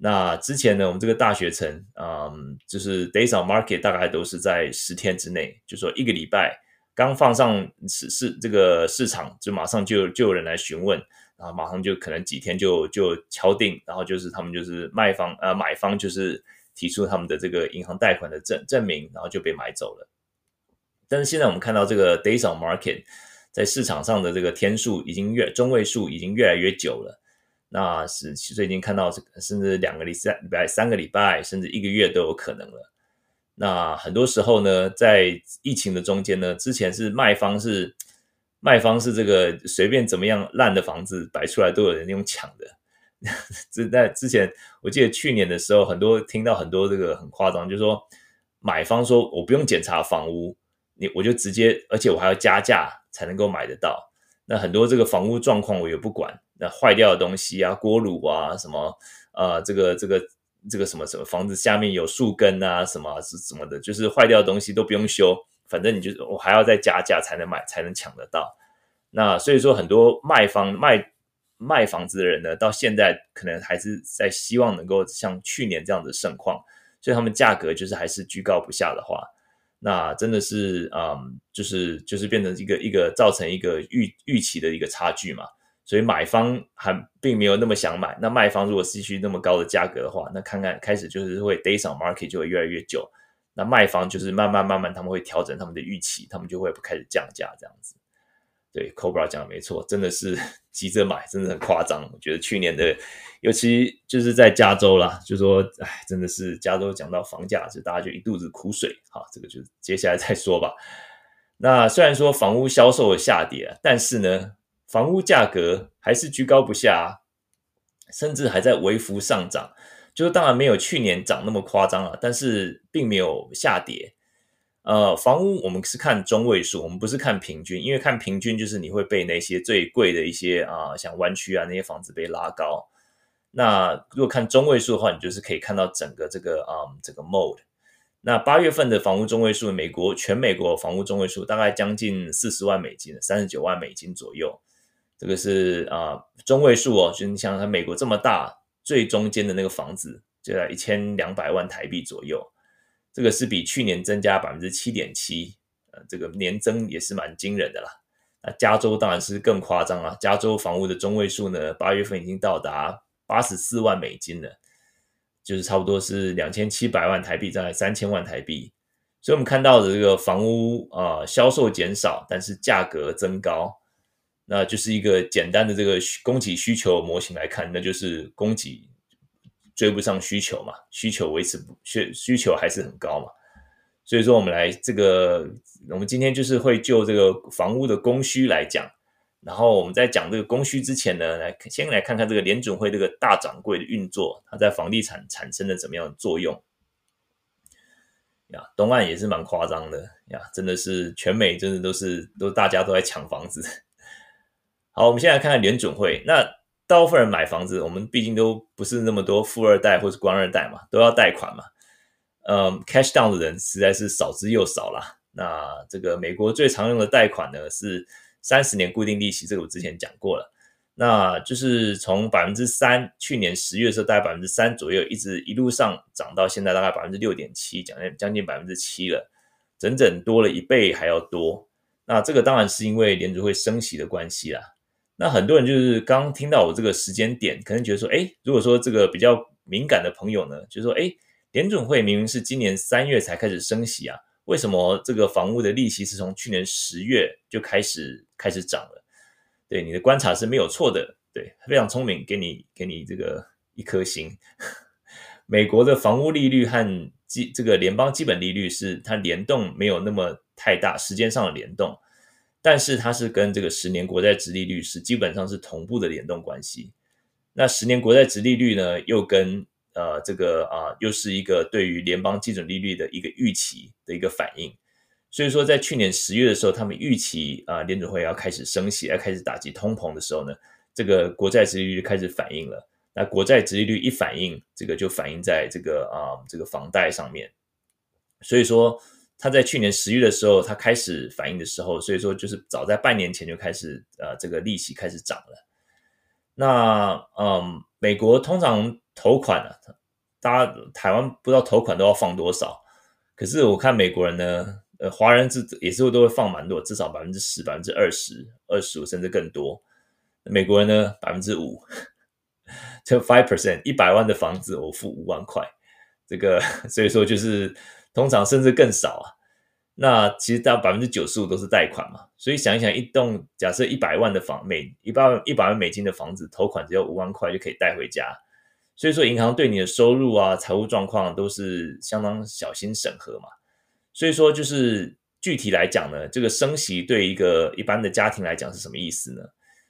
那之前呢，我们这个大学城，嗯，就是 days on market 大概都是在十天之内，就说一个礼拜刚放上市市这个市场，就马上就就有人来询问，然后马上就可能几天就就敲定，然后就是他们就是卖方呃买方就是提出他们的这个银行贷款的证证明，然后就被买走了。但是现在我们看到这个 days on market 在市场上的这个天数已经越中位数已经越来越久了。那是最近看到，这甚至两个礼拜、礼拜三个礼拜，甚至一个月都有可能了。那很多时候呢，在疫情的中间呢，之前是卖方是卖方是这个随便怎么样烂的房子摆出来都有人用抢的。这在之前，我记得去年的时候，很多听到很多这个很夸张，就是说买方说我不用检查房屋，你我就直接，而且我还要加价才能够买得到。那很多这个房屋状况我也不管。那坏掉的东西啊，锅炉啊，什么呃，这个这个这个什么什么房子下面有树根啊，什么是什么的，就是坏掉的东西都不用修，反正你就是我还要再加价才能买，才能抢得到。那所以说，很多卖方卖卖房子的人呢，到现在可能还是在希望能够像去年这样的盛况，所以他们价格就是还是居高不下的话，那真的是嗯，就是就是变成一个一个造成一个预预期的一个差距嘛。所以买方还并没有那么想买，那卖方如果继续那么高的价格的话，那看看开始就是会 days on market 就会越来越久，那卖方就是慢慢慢慢他们会调整他们的预期，他们就会不开始降价这样子。对，Cobra 讲的没错，真的是 急着买，真的很夸张。我觉得去年的，尤其就是在加州啦，就说哎，真的是加州讲到房价，就大家就一肚子苦水。好，这个就接下来再说吧。那虽然说房屋销售下跌，但是呢。房屋价格还是居高不下，甚至还在微幅上涨。就是当然没有去年涨那么夸张了，但是并没有下跌。呃，房屋我们是看中位数，我们不是看平均，因为看平均就是你会被那些最贵的一些啊、像湾区啊那些房子被拉高。那如果看中位数的话，你就是可以看到整个这个啊、这个 mode。那八月份的房屋中位数，美国全美国房屋中位数大概将近四十万美金，三十九万美金左右。这个是啊、中位数哦，就你想想美国这么大，最中间的那个房子就在一千两百万台币左右，这个是比去年增加百分之七点七，呃，这个年增也是蛮惊人的啦。那加州当然是更夸张啊，加州房屋的中位数呢，八月份已经到达八十四万美金了，就是差不多是两千七百万台币，在三千万台币。所以我们看到的这个房屋啊、销售减少，但是价格增高。那就是一个简单的这个供给需求模型来看，那就是供给追不上需求嘛，需求维持不需需求还是很高嘛，所以说我们来这个，我们今天就是会就这个房屋的供需来讲，然后我们在讲这个供需之前呢，来先来看看这个联准会这个大掌柜的运作，它在房地产产生了怎么样的作用呀？东岸也是蛮夸张的呀，真的是全美真的都是都大家都在抢房子。好，我们现在看看联准会。那大部分人买房子，我们毕竟都不是那么多富二代或是官二代嘛，都要贷款嘛。嗯，cash down 的人实在是少之又少啦。那这个美国最常用的贷款呢是三十年固定利息，这个我之前讲过了。那就是从百分之三，去年十月的时候大概百分之三左右，一直一路上涨到现在大概百分之六点七，将近将近百分之七了，整整多了一倍还要多。那这个当然是因为联储会升息的关系啦。那很多人就是刚听到我这个时间点，可能觉得说，诶，如果说这个比较敏感的朋友呢，就说，诶，联准会明明是今年三月才开始升息啊，为什么这个房屋的利息是从去年十月就开始开始涨了？对，你的观察是没有错的，对，非常聪明，给你给你这个一颗星。美国的房屋利率和基这个联邦基本利率是它联动没有那么太大，时间上的联动。但是它是跟这个十年国债殖利率是基本上是同步的联动关系。那十年国债殖利率呢，又跟呃这个啊、又是一个对于联邦基准利率的一个预期的一个反应。所以说，在去年十月的时候，他们预期啊、联准会要开始升息，要开始打击通膨的时候呢，这个国债殖利率开始反应了。那国债殖利率一反应，这个就反映在这个啊、这个房贷上面。所以说。他在去年十月的时候，他开始反应的时候，所以说就是早在半年前就开始，呃，这个利息开始涨了。那，嗯，美国通常投款啊，大家台湾不知道投款都要放多少，可是我看美国人呢，呃，华人是也是会都会放蛮多，至少百分之十、百分之二十、二十五甚至更多。美国人呢，百分之五，就 five percent，一百万的房子我付五万块，这个所以说就是。通常甚至更少啊，那其实到百分之九十五都是贷款嘛，所以想一想，一栋假设一百万的房，每一百一百万美金的房子，头款只要五万块就可以带回家，所以说银行对你的收入啊、财务状况都是相当小心审核嘛，所以说就是具体来讲呢，这个升息对一个一般的家庭来讲是什么意思呢？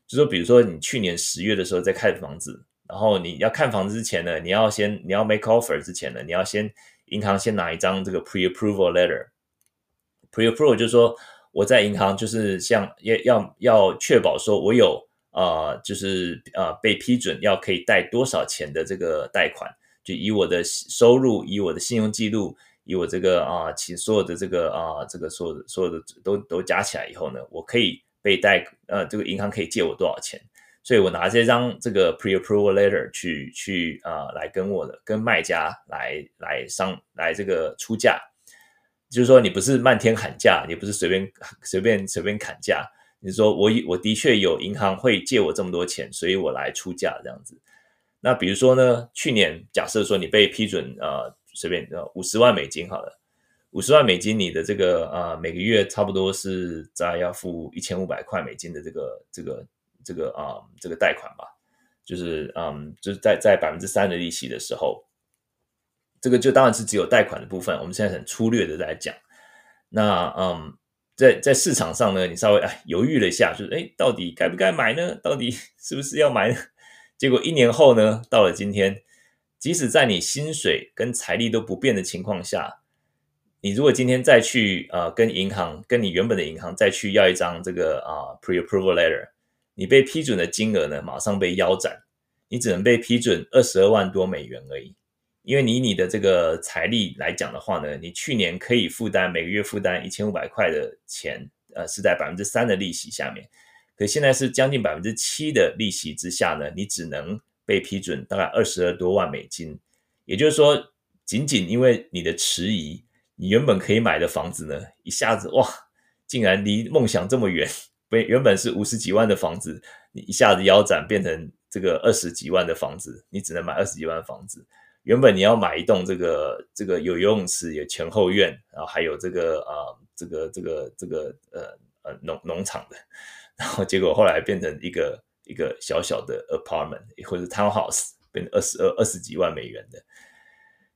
就说比如说你去年十月的时候在看房子，然后你要看房子之前呢，你要先你要 make offer 之前呢，你要先。银行先拿一张这个 pre-approval letter，pre-approval 就是说我在银行就是像要要要确保说我有啊、就是啊、被批准要可以贷多少钱的这个贷款，就以我的收入，以我的信用记录，以我这个啊其所有的这个啊这个所有的所有的都都加起来以后呢，我可以被贷呃这个银行可以借我多少钱。所以我拿这张这个 pre-approval letter 去去啊、来跟我的跟卖家来来商来这个出价，就是说你不是漫天喊价，你不是随便随便随便砍价，你说我我的确有银行会借我这么多钱，所以我来出价这样子。那比如说呢，去年假设说你被批准呃随便呃五十万美金好了，五十万美金你的这个呃每个月差不多是在要付一千五百块美金的这个这个。这个啊、这个贷款吧，就是嗯，就是在在百分之三的利息的时候，这个就当然是只有贷款的部分。我们现在很粗略的在讲，那嗯，在在市场上呢，你稍微哎犹豫了一下，就是哎，到底该不该买呢？到底 是不是要买呢？结果一年后呢，到了今天，即使在你薪水跟财力都不变的情况下，你如果今天再去啊、跟银行跟你原本的银行再去要一张这个啊、pre-approval letter。你被批准的金额呢，马上被腰斩，你只能被批准二十二万多美元而已。因为你你的这个财力来讲的话呢，你去年可以负担每个月负担一千五百块的钱，呃，是在百分之三的利息下面。可现在是将近百分之七的利息之下呢，你只能被批准大概二十二多万美金。也就是说，仅仅因为你的迟疑，你原本可以买的房子呢，一下子哇，竟然离梦想这么远。原原本是五十几万的房子，你一下子腰斩变成这个二十几万的房子，你只能买二十几万房子。原本你要买一栋这个这个有游泳池、有前后院，然后还有这个啊、这个这个这个呃呃农农场的，然后结果后来变成一个一个小小的 apartment 或者 townhouse，变成二十二二十几万美元的。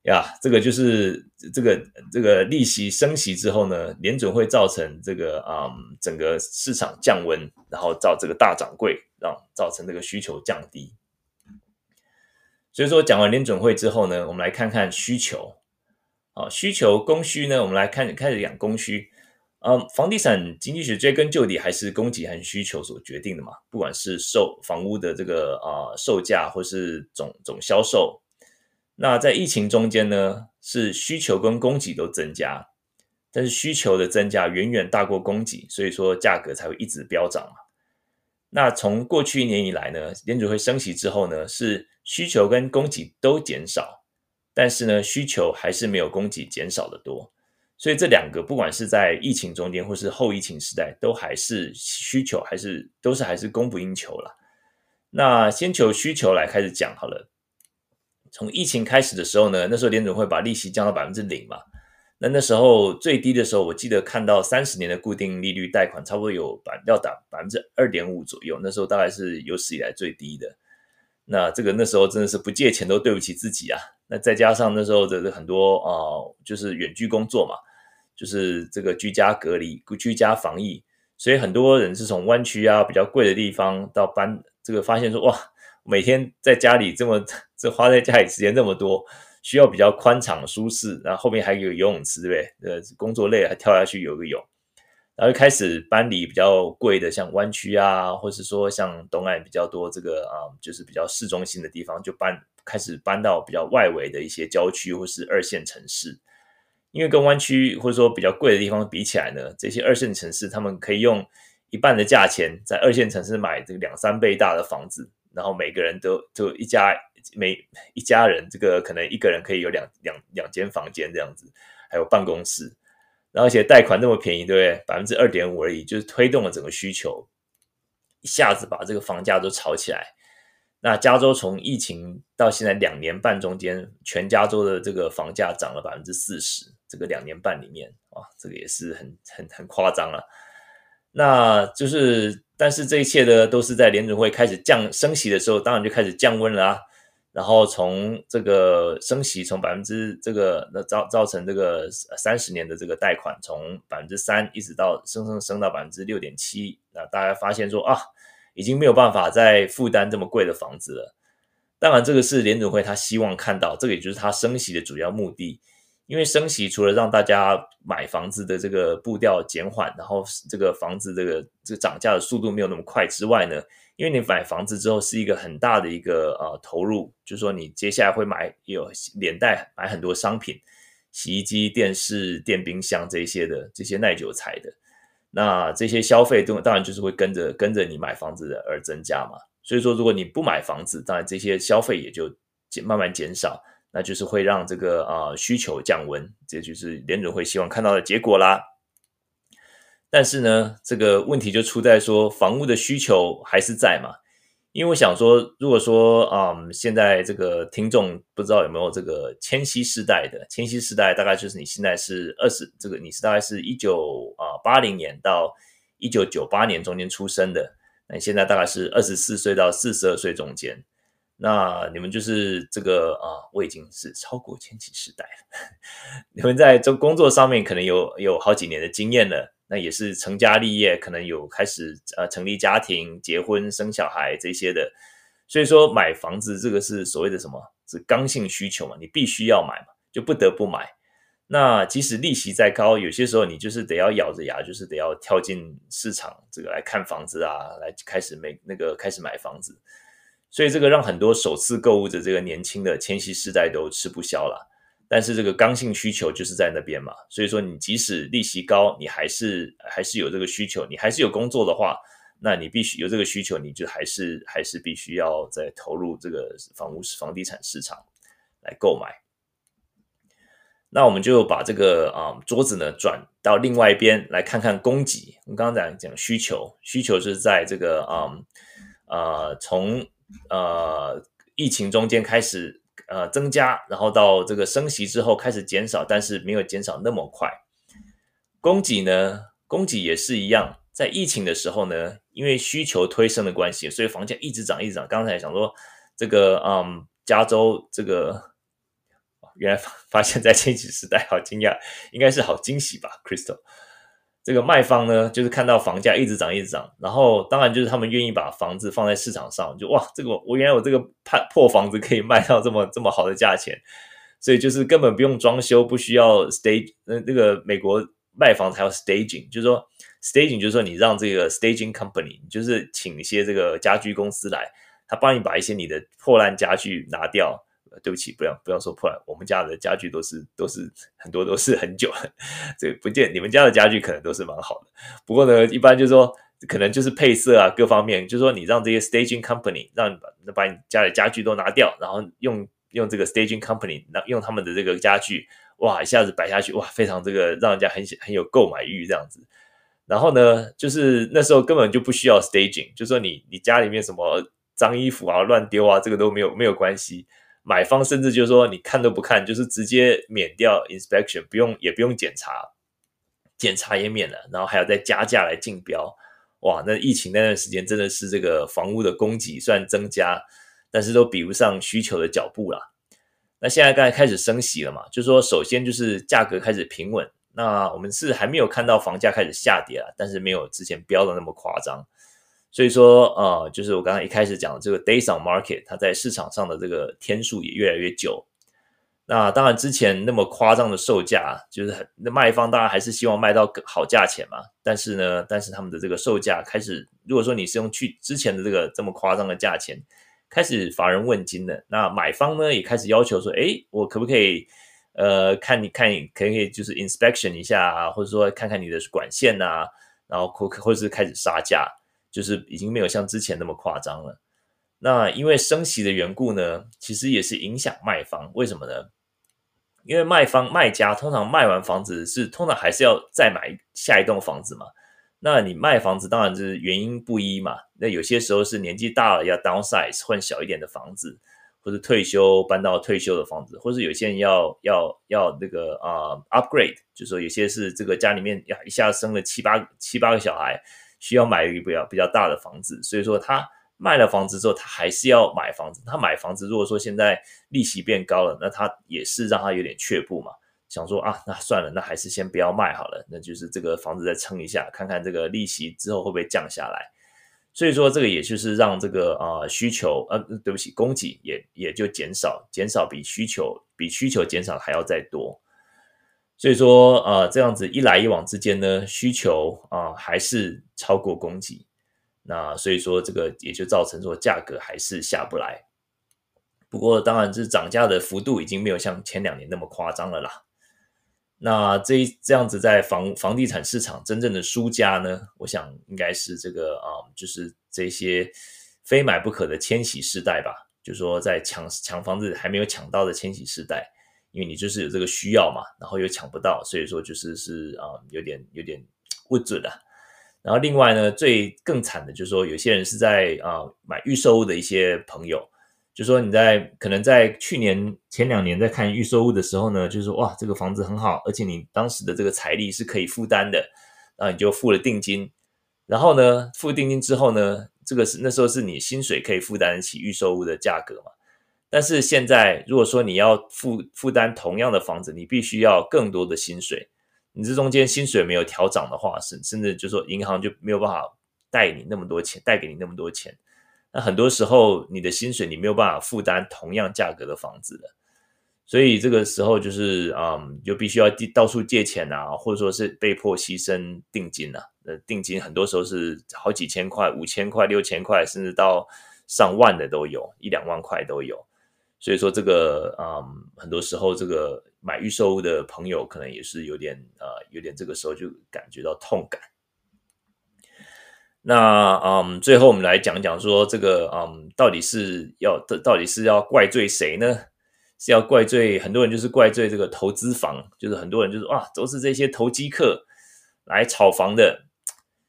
呀这个就是这个这个利息升息之后呢，联准会造成这个啊、整个市场降温，然后造这个大掌柜，让造成这个需求降低。所以说讲完联准会之后呢，我们来看看需求。啊，需求供需呢，我们来看开始讲供需。嗯，房地产经济学追根究底还是供给和需求所决定的嘛，不管是售房屋的这个啊售价，或是总总销售。那在疫情中间呢，是需求跟供给都增加，但是需求的增加远远大过供给，所以说价格才会一直飙涨嘛。那从过去一年以来呢，联储会升息之后呢，是需求跟供给都减少，但是呢，需求还是没有供给减少的多。所以这两个不管是在疫情中间或是后疫情时代，都还是需求还是都是还是供不应求了。那先求需求来开始讲好了。从疫情开始的时候呢，那时候联准会把利息降到百分之零嘛。那那时候最低的时候，我记得看到三十年的固定利率贷款差不多有百要打百分之二点五左右，那时候大概是有史以来最低的。那这个那时候真的是不借钱都对不起自己啊。那再加上那时候的很多啊、就是远距工作嘛，就是这个居家隔离、居家防疫，所以很多人是从湾区啊比较贵的地方到搬，这个发现说哇，每天在家里这么这花在家里时间那么多。需要比较宽敞舒适，然后后面还有游泳池，对不对？呃，工作累了还跳下去游个泳，然后开始搬离比较贵的，像湾区啊，或是说像东岸比较多这个啊，就是比较市中心的地方，就搬开始搬到比较外围的一些郊区或是二线城市。因为跟湾区或者说比较贵的地方比起来呢，这些二线城市他们可以用一半的价钱在二线城市买这个两三倍大的房子，然后每个人都就一家。每一家人，这个可能一个人可以有两两两间房间这样子，还有办公室，然后而且贷款那么便宜，对不对？百分之二点五而已，就是推动了整个需求，一下子把这个房价都炒起来。那加州从疫情到现在两年半中间，全加州的这个房价涨了百分之四十，这个两年半里面，哇，这个也是很很很夸张了。那就是，但是这一切呢，都是在联准会开始降升息的时候，当然就开始降温了啊。然后从这个升息从百分之这个那造造成这个三十年的这个贷款从百分之三一直到升升升到百分之六点七，那大家发现说啊，已经没有办法再负担这么贵的房子了。当然，这个是联准会他希望看到，这个也就是他升息的主要目的。因为升息除了让大家买房子的这个步调减缓，然后这个房子这个这个涨价的速度没有那么快之外呢，因为你买房子之后是一个很大的一个呃投入，就是说你接下来会买有连带买很多商品，洗衣机、电视、电冰箱这些的这些耐久材的，那这些消费都当然就是会跟着跟着你买房子的而增加嘛。所以说，如果你不买房子，当然这些消费也就减慢慢减少，那就是会让这个啊、需求降温，这就是联准会希望看到的结果啦。但是呢，这个问题就出在说，房屋的需求还是在嘛？因为我想说，如果说啊、嗯，现在这个听众不知道有没有这个千禧世代的，千禧世代大概就是你现在是二十，这个你是大概是一九啊八零年到一九九八年中间出生的，那你现在大概是二十四岁到四十二岁中间，那你们就是这个啊，我已经是超过千禧时代了，你们在这工作上面可能有有好几年的经验了。那也是成家立业，可能有开始呃成立家庭、结婚、生小孩这些的，所以说买房子这个是所谓的什么？是刚性需求嘛？你必须要买嘛，就不得不买。那即使利息再高，有些时候你就是得要咬着牙，就是得要跳进市场这个来看房子啊，来开始买那个开始买房子。所以这个让很多首次购物的这个年轻的千禧世代都吃不消了。但是这个刚性需求就是在那边嘛，所以说你即使利息高，你还是还是有这个需求，你还是有工作的话，那你必须有这个需求，你就还是还是必须要再投入这个房屋房地产市场来购买。那我们就把这个啊、嗯、桌子呢转到另外一边来看看供给。我们刚刚讲讲需求，需求是在这个啊呃从呃疫情中间开始。呃，增加，然后到这个升息之后开始减少，但是没有减少那么快。供给呢，供给也是一样，在疫情的时候呢，因为需求推升的关系，所以房价一直涨，一直涨。刚才想说这个，嗯，加州这个，原来发 发现在千禧时代，好惊讶，应该是好惊喜吧，Crystal。这个卖方呢，就是看到房价一直涨，一直涨，然后当然就是他们愿意把房子放在市场上，就哇，这个我原来我这个破破房子可以卖到这么这么好的价钱，所以就是根本不用装修，不需要 stage，那那个美国卖房子还要 staging，就是说 staging 就是说你让这个 staging company，就是请一些这个家居公司来，他帮你把一些你的破烂家具拿掉，对不起，不要不要说破烂，我们家的家具都是都是很多都是很久了，这不见你们家的家具可能都是蛮好的。不过呢，一般就是说可能就是配色啊各方面，就是说你让这些 staging company 让把把你家里家具都拿掉，然后用用这个 staging company 那用他们的这个家具，哇，一下子摆下去，哇，非常这个让人家很很有购买欲这样子。然后呢，就是那时候根本就不需要 staging，就是说你你家里面什么脏衣服啊乱丢啊，这个都没有没有关系。买方甚至就是说你看都不看，就是直接免掉 inspection，不用也不用检查，检查也免了，然后还要再加价来竞标。哇，那疫情那段时间真的是这个房屋的供给虽然增加，但是都比不上需求的脚步啦。那现在刚才开始升息了嘛，就是说首先就是价格开始平稳。那我们是还没有看到房价开始下跌啊，但是没有之前飙的那么夸张，所以说呃，就是我刚刚一开始讲的这个 days on market，它在市场上的这个天数也越来越久。那当然之前那么夸张的售价，就是那卖方当然还是希望卖到好价钱嘛，但是呢，但是他们的这个售价开始，如果说你是用去之前的这个这么夸张的价钱，开始乏人问津了，那买方呢也开始要求说，诶，我可不可以？呃，看你看你可以就是 inspection 一下啊，或者说看看你的管线呐、啊，然后或或者是开始杀价，就是已经没有像之前那么夸张了。那因为升息的缘故呢，其实也是影响卖方。为什么呢？因为卖方卖家通常卖完房子是通常还是要再买下一栋房子嘛。那你卖房子当然就是原因不一嘛。那有些时候是年纪大了要 downsize 换小一点的房子。或者退休搬到退休的房子，或者有些人要要要那个啊、uh, upgrade，就是说有些是这个家里面呀一下生了七八七八个小孩，需要买一个比较比较大的房子，所以说他卖了房子之后，他还是要买房子。他买房子如果说现在利息变高了，那他也是让他有点却步嘛，想说啊，那算了，那还是先不要卖好了，那就是这个房子再撑一下，看看这个利息之后会不会降下来。所以说，这个也就是让这个啊、需求呃，对不起，供给也也就减少，减少比需求比需求减少还要再多。所以说啊、呃，这样子一来一往之间呢，需求啊、还是超过供给，那所以说这个也就造成说价格还是下不来。不过当然，这涨价的幅度已经没有像前两年那么夸张了啦。那这这样子在房房地产市场真正的输家呢？我想应该是这个啊、就是这些非买不可的千禧世代吧。就说在抢抢房子还没有抢到的千禧世代，因为你就是有这个需要嘛，然后又抢不到，所以说就是是啊、有点有点不准的。然后另外呢，最更惨的就是说，有些人是在啊、买预售屋的一些朋友。就说你在可能在去年前两年在看预售屋的时候呢，就是哇，这个房子很好，而且你当时的这个财力是可以负担的，然后你就付了定金，然后呢，付定金之后呢，这个是那时候是你薪水可以负担得起预售屋的价格嘛。但是现在如果说你要负负担同样的房子，你必须要更多的薪水，你这中间薪水没有调涨的话，甚甚至就说银行就没有办法贷你那么多钱，贷给你那么多钱。那很多时候，你的薪水你没有办法负担同样价格的房子的，所以这个时候就是，嗯，就必须要到处借钱啊，或者说是被迫牺牲定金啊。呃，定金很多时候是好几千块、五千块、六千块，甚至到上万的都有，一两万块都有。所以说，这个，嗯，很多时候这个买预售的朋友可能也是有点，呃，有点这个时候就感觉到痛感。那嗯，最后我们来讲讲说这个嗯，到底是要到底是要怪罪谁呢？是要怪罪很多人，就是怪罪这个投资房，就是很多人就是哇，都是这些投机客来炒房的。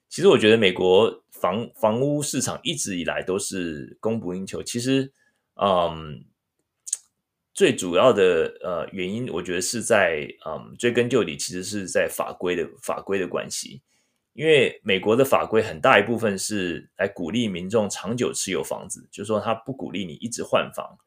其实我觉得美国房房屋市场一直以来都是供不应求。其实嗯，最主要的呃原因，我觉得是在嗯追根究底，其实是在法规的法规的关系。因为美国的法规很大一部分是来鼓励民众长久持有房子，就是说他不鼓励你一直换房，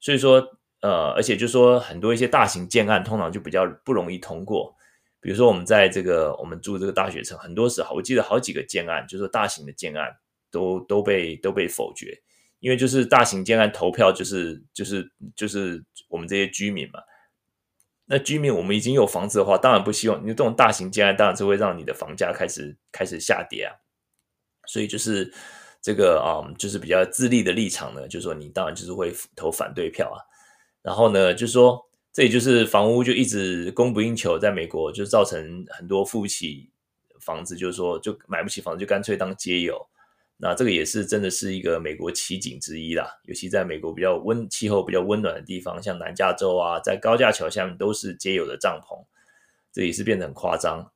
所以说呃，而且就是说很多一些大型建案通常就比较不容易通过，比如说我们在这个我们住这个大学城，很多时候我记得好几个建案，就是说大型的建案都都被都被否决，因为就是大型建案投票就是就是就是我们这些居民嘛。那居民，我们已经有房子的话，当然不希望你这种大型建案，当然是会让你的房价开始开始下跌啊。所以就是这个啊、就是比较自利的立场呢，就是说你当然就是会投反对票啊。然后呢，就是说这也就是房屋就一直供不应求，在美国就造成很多付不起房子，就是说就买不起房子，就干脆当街友。那这个也是真的是一个美国奇景之一啦，尤其在美国比较温气候比较温暖的地方，像南加州啊，在高架桥下面都是皆有的帐篷，这也是变得很夸张。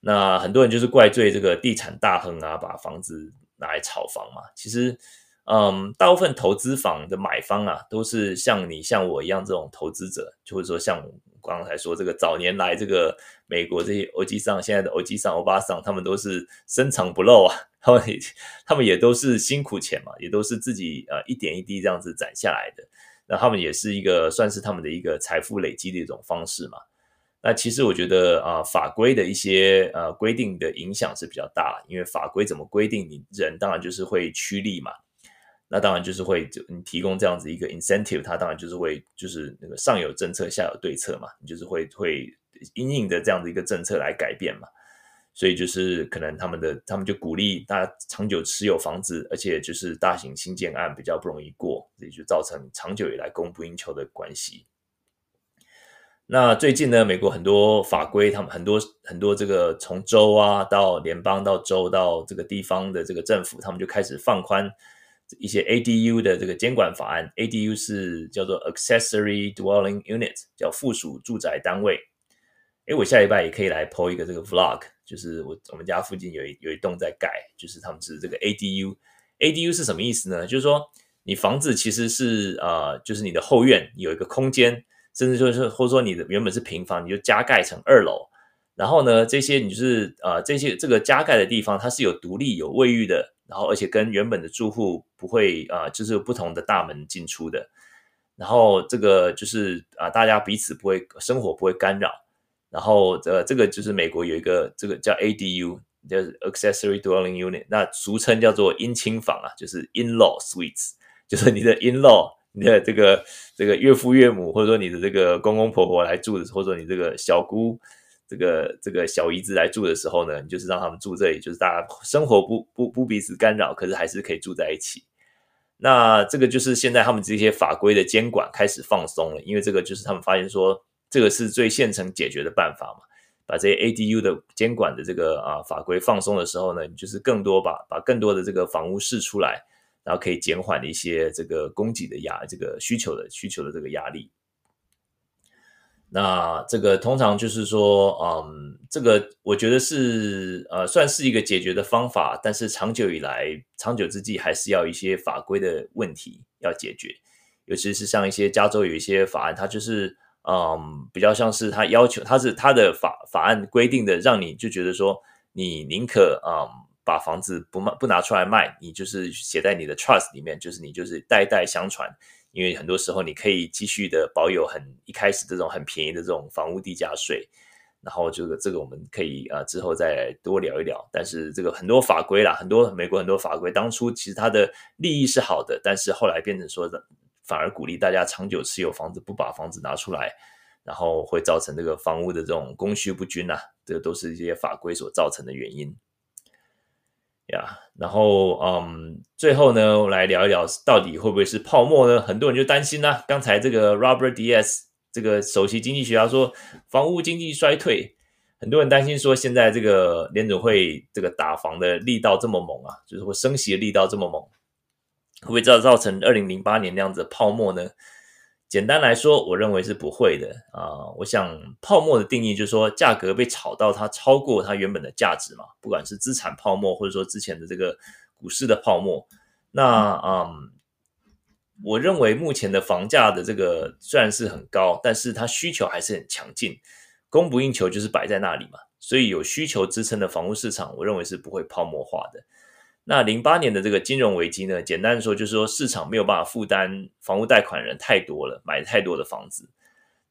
那很多人就是怪罪这个地产大亨啊，把房子拿来炒房嘛。其实，嗯，大部分投资房的买方啊，都是像你像我一样这种投资者，就会说像我刚才说这个早年来这个美国这些欧基桑，现在的欧基桑、欧巴桑，他们都是深藏不露啊。他们他们也都是辛苦钱嘛，也都是自己呃一点一滴这样子攒下来的。那他们也是一个算是他们的一个财富累积的一种方式嘛。那其实我觉得啊、法规的一些呃规定的影响是比较大，因为法规怎么规定，你人当然就是会趋利嘛。那当然就是会就你提供这样子一个 incentive，它当然就是会就是那个上有政策下有对策嘛，你就是会会因应的这样的一个政策来改变嘛。所以就是可能他们的他们就鼓励大家长久持有房子，而且就是大型新建案比较不容易过，这就造成长久以来供不应求的关系。那最近呢，美国很多法规，他们很多很多这个从州啊到联邦到州到这个地方的这个政府，他们就开始放宽一些 ADU 的这个监管法案。ADU 是叫做 Accessory Dwelling Unit，叫附属住宅单位。诶，我下礼拜也可以来 po 一个这个 Vlog。就是我我们家附近有一有一栋在盖，就是他们是这个 ADU。ADU 是什么意思呢？就是说你房子其实是呃，就是你的后院有一个空间，甚至就是或者说你的原本是平房，你就加盖成二楼。然后呢，这些你就是呃这些这个加盖的地方，它是有独立有卫浴的，然后而且跟原本的住户不会啊、就是有不同的大门进出的。然后这个就是啊、大家彼此不会生活不会干扰。然后，呃，这个就是美国有一个这个叫 ADU，叫 Accessory Dwelling Unit，那俗称叫做姻亲房啊，就是 In-law Suites，就是你的 In-law，你的这个这个岳父岳母，或者说你的这个公公婆婆来住的，或者说你这个小姑，这个这个小姨子来住的时候呢，你就是让他们住这里，就是大家生活不不不彼此干扰，可是还是可以住在一起。那这个就是现在他们这些法规的监管开始放松了，因为这个就是他们发现说。这个是最现成解决的办法嘛？把这些 ADU 的监管的这个啊法规放松的时候呢，你就是更多把把更多的这个房屋释出来，然后可以减缓一些这个供给的压，这个需求的需求的这个压力。那这个通常就是说，嗯，这个我觉得是呃算是一个解决的方法，但是长久以来，长久之计还是要一些法规的问题要解决，尤其是像一些加州有一些法案，它就是。嗯，比较像是他要求，他是他的法法案规定的，让你就觉得说，你宁可嗯把房子不卖不拿出来卖，你就是写在你的 trust 里面，就是你就是代代相传，因为很多时候你可以继续的保有很一开始这种很便宜的这种房屋地价税，然后这个这个我们可以啊之后再多聊一聊，但是这个很多法规啦，很多美国很多法规当初其实它的利益是好的，但是后来变成说的。反而鼓励大家长久持有房子，不把房子拿出来，然后会造成这个房屋的这种供需不均呐、啊，这个都是一些法规所造成的原因。呀、然后嗯，最后呢，我来聊一聊到底会不会是泡沫呢？很多人就担心呢、刚才这个 Robert Diaz 这个首席经济学家说，房屋经济衰退，很多人担心说，现在这个联总会这个打房的力道这么猛啊，就是会升息的力道这么猛。会不会造造成二零零八年那样子的泡沫呢？简单来说，我认为是不会的啊、我想泡沫的定义就是说，价格被炒到它超过它原本的价值嘛，不管是资产泡沫，或者说之前的这个股市的泡沫。那嗯，我认为目前的房价的这个虽然是很高，但是它需求还是很强劲，供不应求就是摆在那里嘛。所以有需求支撑的房屋市场，我认为是不会泡沫化的。那零八年的这个金融危机呢，简单的说就是说市场没有办法负担房屋贷款人太多了，买太多的房子。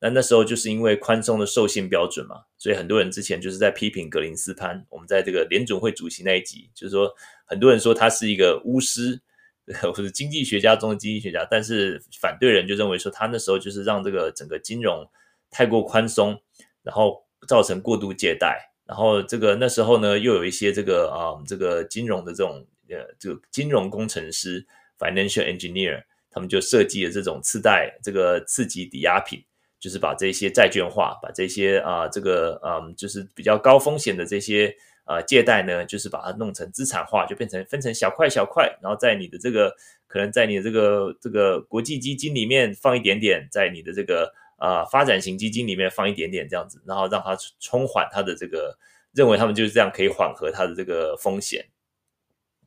那那时候就是因为宽松的授信标准嘛，所以很多人之前就是在批评格林斯潘。我们在这个联准会主席那一集，就是说很多人说他是一个巫师，或者经济学家中的经济学家，但是反对人就认为说他那时候就是让这个整个金融太过宽松，然后造成过度借贷。然后这个那时候呢，又有一些这个啊、这个金融的这种呃，这个金融工程师 （financial engineer），他们就设计了这种次贷这个次级抵押品，就是把这些债券化，把这些啊、这个嗯就是比较高风险的这些呃借贷呢，就是把它弄成资产化，就变成分成小块小块，然后在你的这个可能在你的这个这个国际基金里面放一点点，在你的这个啊、呃、发展型基金里面放一点点这样子，然后让它冲缓它的这个，认为他们就是这样可以缓和它的这个风险，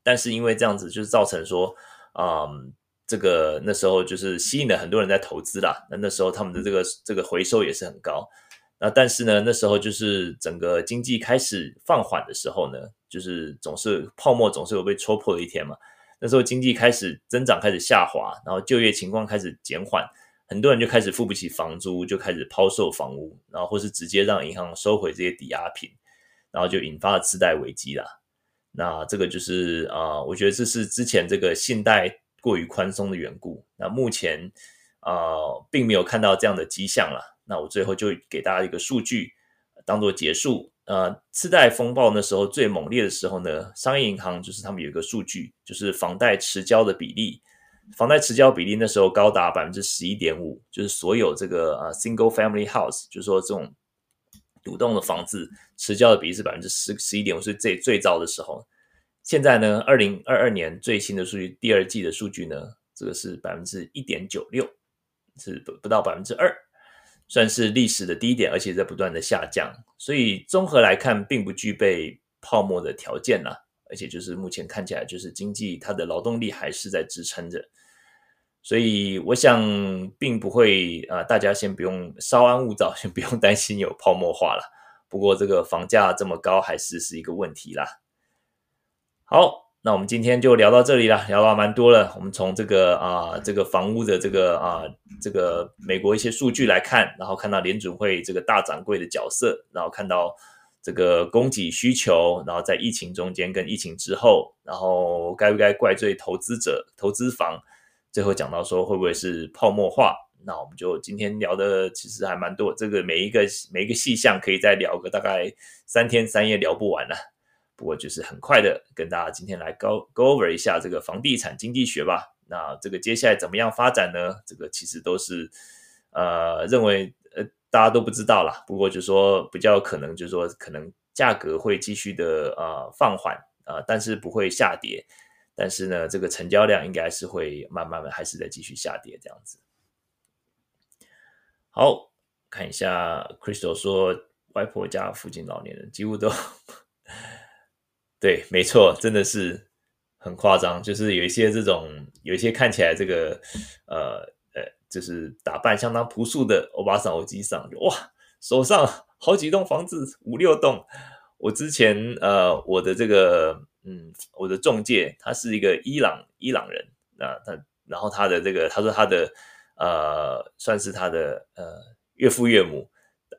但是因为这样子就是造成说。嗯，这个那时候就是吸引了很多人在投资啦。那那时候他们的这个这个回收也是很高。那但是呢，那时候就是整个经济开始放缓的时候呢，就是总是泡沫总是有被戳破的一天嘛。那时候经济开始增长开始下滑，然后就业情况开始减缓，很多人就开始付不起房租，就开始抛售房屋，然后或是直接让银行收回这些抵押品，然后就引发了次贷危机啦。那这个就是啊、我觉得这是之前这个信贷过于宽松的缘故。那目前啊、呃，并没有看到这样的迹象了。那我最后就给大家一个数据当做结束。呃，次贷风暴那时候最猛烈的时候呢，商业银行就是他们有一个数据，就是房贷迟交的比例，房贷持交比例那时候高达百分之十一点五，就是所有这个呃 single family house，就是说这种。独栋的房子持交的比例是百分之十十一点五，是最最糟的时候。现在呢，二零二二年最新的数据，第二季的数据呢，这个是百分之一点九六，是不不到百分之二，算是历史的低点，而且在不断的下降。所以综合来看，并不具备泡沫的条件啦，而且就是目前看起来，就是经济它的劳动力还是在支撑着。所以我想，并不会啊、大家先不用稍安勿躁，先不用担心有泡沫化了。不过这个房价这么高，还是是一个问题啦。好，那我们今天就聊到这里了，聊到蛮多了。我们从这个啊、这个房屋的这个啊、这个美国一些数据来看，然后看到联储会这个大掌柜的角色，然后看到这个供给需求，然后在疫情中间跟疫情之后，然后该不该怪罪投资者、投资房？最后讲到说会不会是泡沫化？那我们就今天聊的其实还蛮多，这个每一个每一个细项可以再聊个大概三天三夜聊不完了。不过就是很快的跟大家今天来 go go over 一下这个房地产经济学吧。那这个接下来怎么样发展呢？这个其实都是呃认为大家都不知道啦。不过就是说比较可能就是说可能价格会继续的呃放缓啊、呃，但是不会下跌。但是呢，这个成交量应该是会慢慢的还是在继续下跌这样子。好，看一下，Crystal 说，外婆家附近老年人几乎都，对，没错，真的是很夸张，就是有一些这种，有一些看起来这个，呃，就是打扮相当朴素的欧巴桑、欧吉桑，哇，手上好几栋房子，五六栋。我之前呃，我的这个。嗯，我的中介他是一个伊朗伊朗人，那他然后他的这个他说他的呃算是他的呃岳父岳母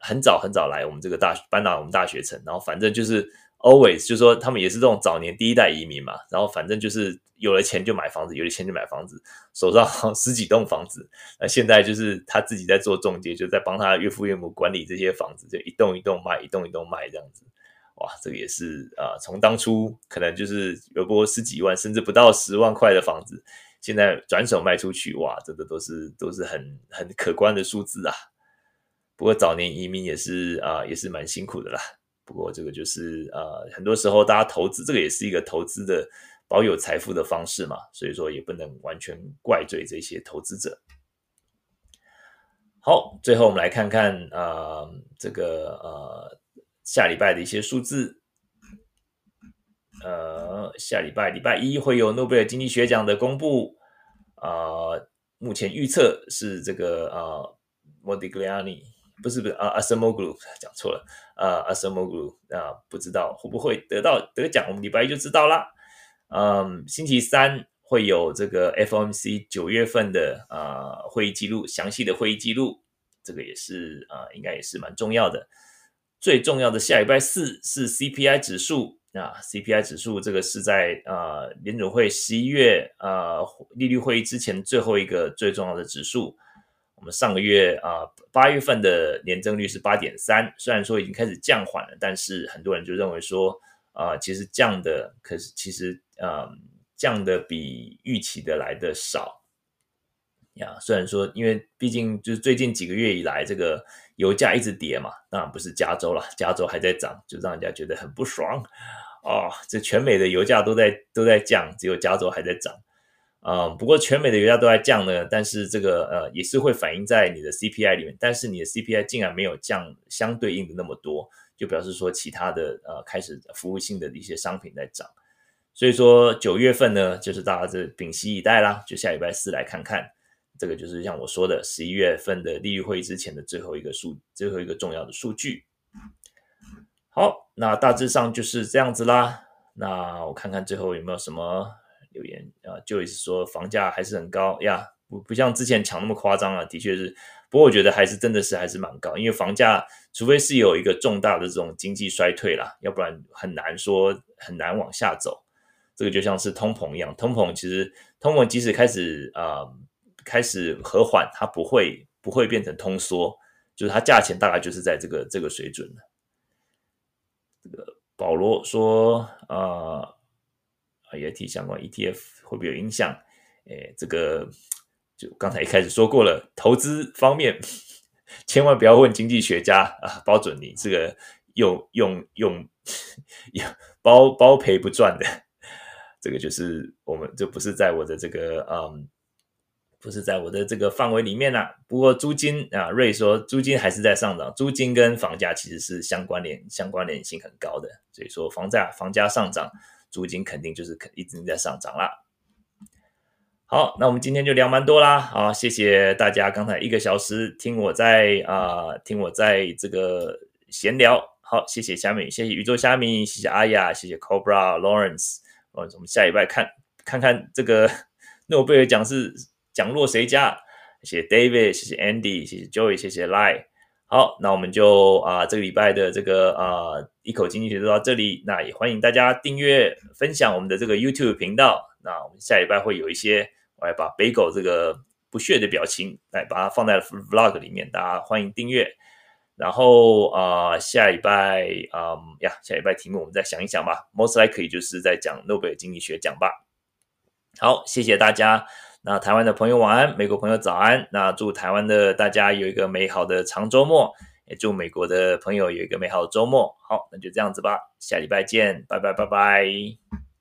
很早很早来我们这个大搬到我们大学城，然后反正就是 always 就是说他们也是这种早年第一代移民嘛，然后反正就是有了钱就买房子，有了钱就买房子，手上十几栋房子，那现在就是他自己在做仲介，就在帮他岳父岳母管理这些房子，就一栋一栋卖，一栋一栋卖这样子。哇，这个也是啊，从当初可能就是有过十几万，甚至不到十万块的房子，现在转手卖出去，哇，这个都是都是很很可观的数字啊。不过早年移民也是啊，也是蛮辛苦的啦。不过这个就是呃，很多时候大家投资，这个也是一个投资的保有财富的方式嘛，所以说也不能完全怪罪这些投资者。好，最后我们来看看啊，这个呃。下礼拜的一些数字，呃，下礼拜礼拜一会有诺贝尔经济学奖的公布，啊、目前预测是这个啊，Modigliani 不是不是啊，AsoMoGlu 讲错了啊，AsoMoGlu 啊，不知道会不会得到得奖，我们礼拜一就知道啦。嗯，星期三会有这个 FOMC 九月份的啊会议记录，详细的会议记录，这个也是啊，应该也是蛮重要的。最重要的下礼拜四是 CPI 指数啊，CPI 指数这个是在啊联准会十一月啊利率会议之前最后一个最重要的指数。我们上个月啊八月份的年增率是八点三，虽然说已经开始降缓了，但是很多人就认为说啊其实降的可是其实嗯降的比预期的来的少。呀，虽然说，因为毕竟就是最近几个月以来，这个油价一直跌嘛，当然不是加州了，加州还在涨，就让人家觉得很不爽哦。这全美的油价都在都在降，只有加州还在涨。嗯，不过全美的油价都在降呢，但是这个呃也是会反映在你的 CPI 里面，但是你的 CPI 竟然没有降相对应的那么多，就表示说其他的呃开始服务性的一些商品在涨。所以说九月份呢，就是大家这屏息以待啦，就下礼拜四来看看。这个就是像我说的，十一月份的利率会议之前的最后一个数，最后一个重要的数据。好，那大致上就是这样子啦。那我看看最后有没有什么留言啊？就意思说房价还是很高呀，不不像之前抢那么夸张啊。的确是，不过我觉得还是真的是还是蛮高，因为房价除非是有一个重大的这种经济衰退啦，要不然很难说很难往下走。这个就像是通膨一样，通膨其实通膨即使开始啊。开始和缓，它不会不会变成通缩，就是它价钱大概就是在这个这个水准。这个保罗说啊，ET 相关 ETF 会不会有影响？诶，这个就刚才一开始说过了，投资方面千万不要问经济学家啊，包准你这个用用用包包赔不赚的。这个就是我们这不是在我的这个嗯。不是在我的这个范围里面啦。不过租金啊，瑞说租金还是在上涨，租金跟房价其实是相关联、相关联性很高的。所以说房价房价上涨，租金肯定就是肯一直在上涨啦。好，那我们今天就聊蛮多啦。好，谢谢大家刚才一个小时听我在啊、呃，听我在这个闲聊。好，谢谢虾米，谢谢宇宙虾米，谢谢阿雅，谢谢 Cobra Lawrence。我们下礼拜看看看这个 诺贝尔奖是。奖落谁家？谢谢 David，谢谢 Andy，谢谢 Joy，谢谢 Lai。好，那我们就啊、这个礼拜的这个啊、一口经济学就到这里。那也欢迎大家订阅、分享我们的这个 YouTube 频道。那我们下礼拜会有一些，我来把 Bagel 这个不屑的表情来把它放在 Vlog 里面，大家欢迎订阅。然后啊、下礼拜啊、嗯、呀，下礼拜题目我们再想一想吧。Most likely 就是在讲诺贝尔经济学奖吧。好，谢谢大家。那台湾的朋友晚安，美国朋友早安。那祝台湾的大家有一个美好的长周末，也祝美国的朋友有一个美好的周末。好，那就这样子吧，下礼拜见，拜拜拜拜。